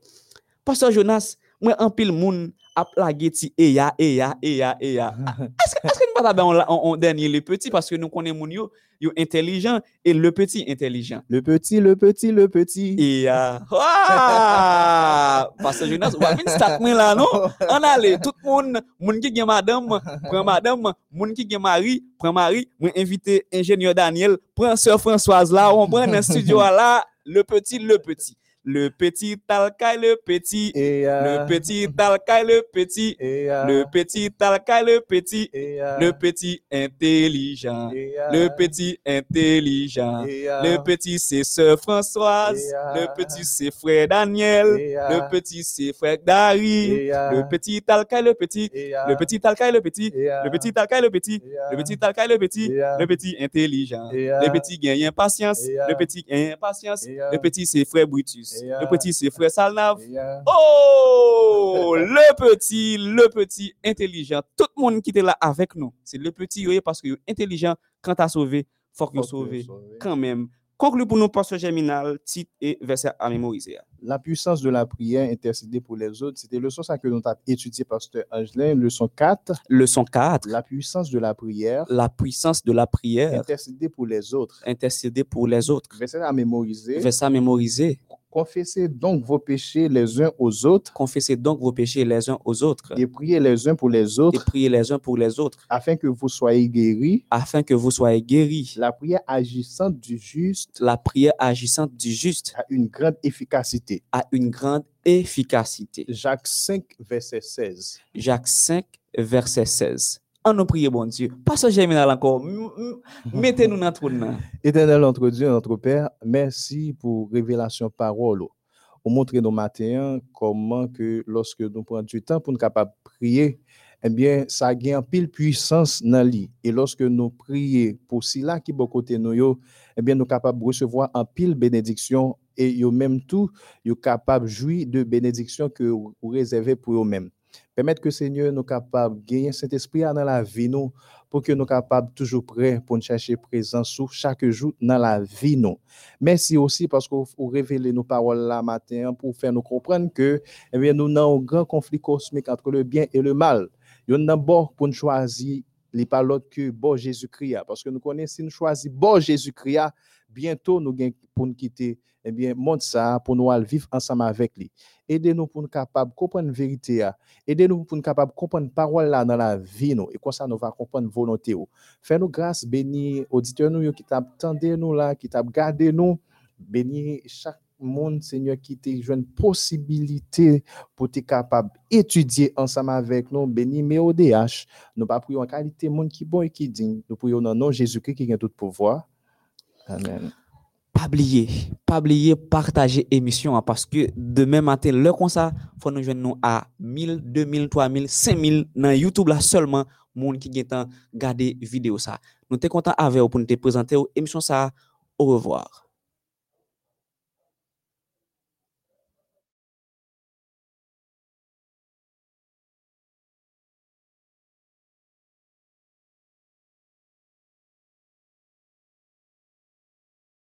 Pasteur Jonas, moi en pile moun a plagué ti eya eya eya eya. Est-ce que est-ce que nous pas on, on, on dernier le petit parce que nous connaissons moun yo yo intelligent et le petit intelligent. Le petit, le petit, le petit. Et euh, ah, Pasteur Jonas, ou pas statement là non? On allait tout le monde, moun qui gen madame, prend madame, moun qui gen mari, prend mari, moi invité ingénieur Daniel, prend sœur Françoise là, on prend dans studio là, le petit, le petit. Le petit talcaille, le petit. Et, euh, Le petit talcaille, le petit. et, euh, Le petit talcaille, le petit. et, euh, Le petit intelligent. euh, Le petit intelligent. euh, Le petit c'est sœur Françoise. Euh, Le petit c'est frère Daniel. euh, Le petit c'est frère Dari. euh, Le petit talcaille, le petit. et, euh, Le petit talcaille, le petit. et, euh, Le petit talcaille, le petit. et, euh, Le petit talcaille, le petit. et, euh, Le petit intelligent. euh, Le petit gagne euh, Le petit gagne euh, Le petit c'est frère Brutus. Le petit c'est frère euh, Oh, le petit, le petit intelligent. Tout le monde qui était là avec nous, c'est le petit, oui, parce que est intelligent, quand t'as sauvé, faut que sauvé sauver. quand même. Conclu pour nous, pasteur Germinal, titre et verset à mémoriser. La puissance de la prière intercéder pour les autres, c'était leçon ça que nous avons étudié, pasteur Angelin, leçon 4. Leçon 4, La puissance de la prière la puissance de la prière, intercéder pour les autres. intercéder pour les autres. Verset à mémoriser. Verset à mémoriser. Confessez donc vos péchés les uns aux autres Confessez donc vos péchés les uns aux autres et priez les uns pour les et autres priez les uns pour les autres afin que vous soyez guéris. afin que vous soyez guéris. La prière agissante du juste La prière agissante du juste a une grande efficacité. a une grande efficacité. Jacques 5, verset 16. Jacques 5, verset 16. En nous prier, bon Dieu. Pas Germinal encore. Mettez-nous dans trou. Éternel notre Dieu, notre Père, merci pour révélation parole. pour montrer nos matins comment que lorsque nous prenons du temps pour nous capable prier, eh bien, ça gagne pile puissance dans lui. Et lorsque nous prions pour cela qui est côté nous, eh bien, nous capables de recevoir en pile bénédiction et yo même tout, yo capable de jouir de bénédiction que vous réservez pour eux-mêmes. Permettre que Seigneur nous capable de gagner cet esprit dans la vie nous pour que nous capables toujours prêts pour nous chercher présence chaque jour dans la vie nous. Merci aussi parce que vous révélez nos paroles là matin pour faire nous comprendre que eh bien, nous avons un grand conflit cosmique entre le bien et le mal. Il y a d'abord pour nous choisir les l'autre que bon Jésus-Christ parce que nous connaissons si nous choisissons bon Jésus-Christ bientôt nous gagnons pour nous quitter eh bien monde ça pour nous vivre ensemble avec lui. Aidez-nous pour nous capables de comprendre vérité aidez-nous pour nous capables de comprendre parole là dans la vie nous. Et comme ça nous va comprendre volonté fais-nous grâce béni auditeurs nous qui t'attendez nous là qui t'a gardé nous. Béni chaque monde, Seigneur, qui te une possibilité pour être capable d'étudier ensemble avec nous, béni, mais au DH, nous pas prions en qualité monde qui bon et qui digne. Nous prions dans nom Jésus-Christ qui a tout pouvoir. Amen. Pas oublier, pas oublier partager émission hein, parce que demain matin, le comme ça, faut nous joindre à 1000, 2000, 3000, 5000 dans YouTube là seulement, monde qui gagne garder vidéo ça. Nous sommes contents avec vous pour nous présenter émission ça. Au revoir.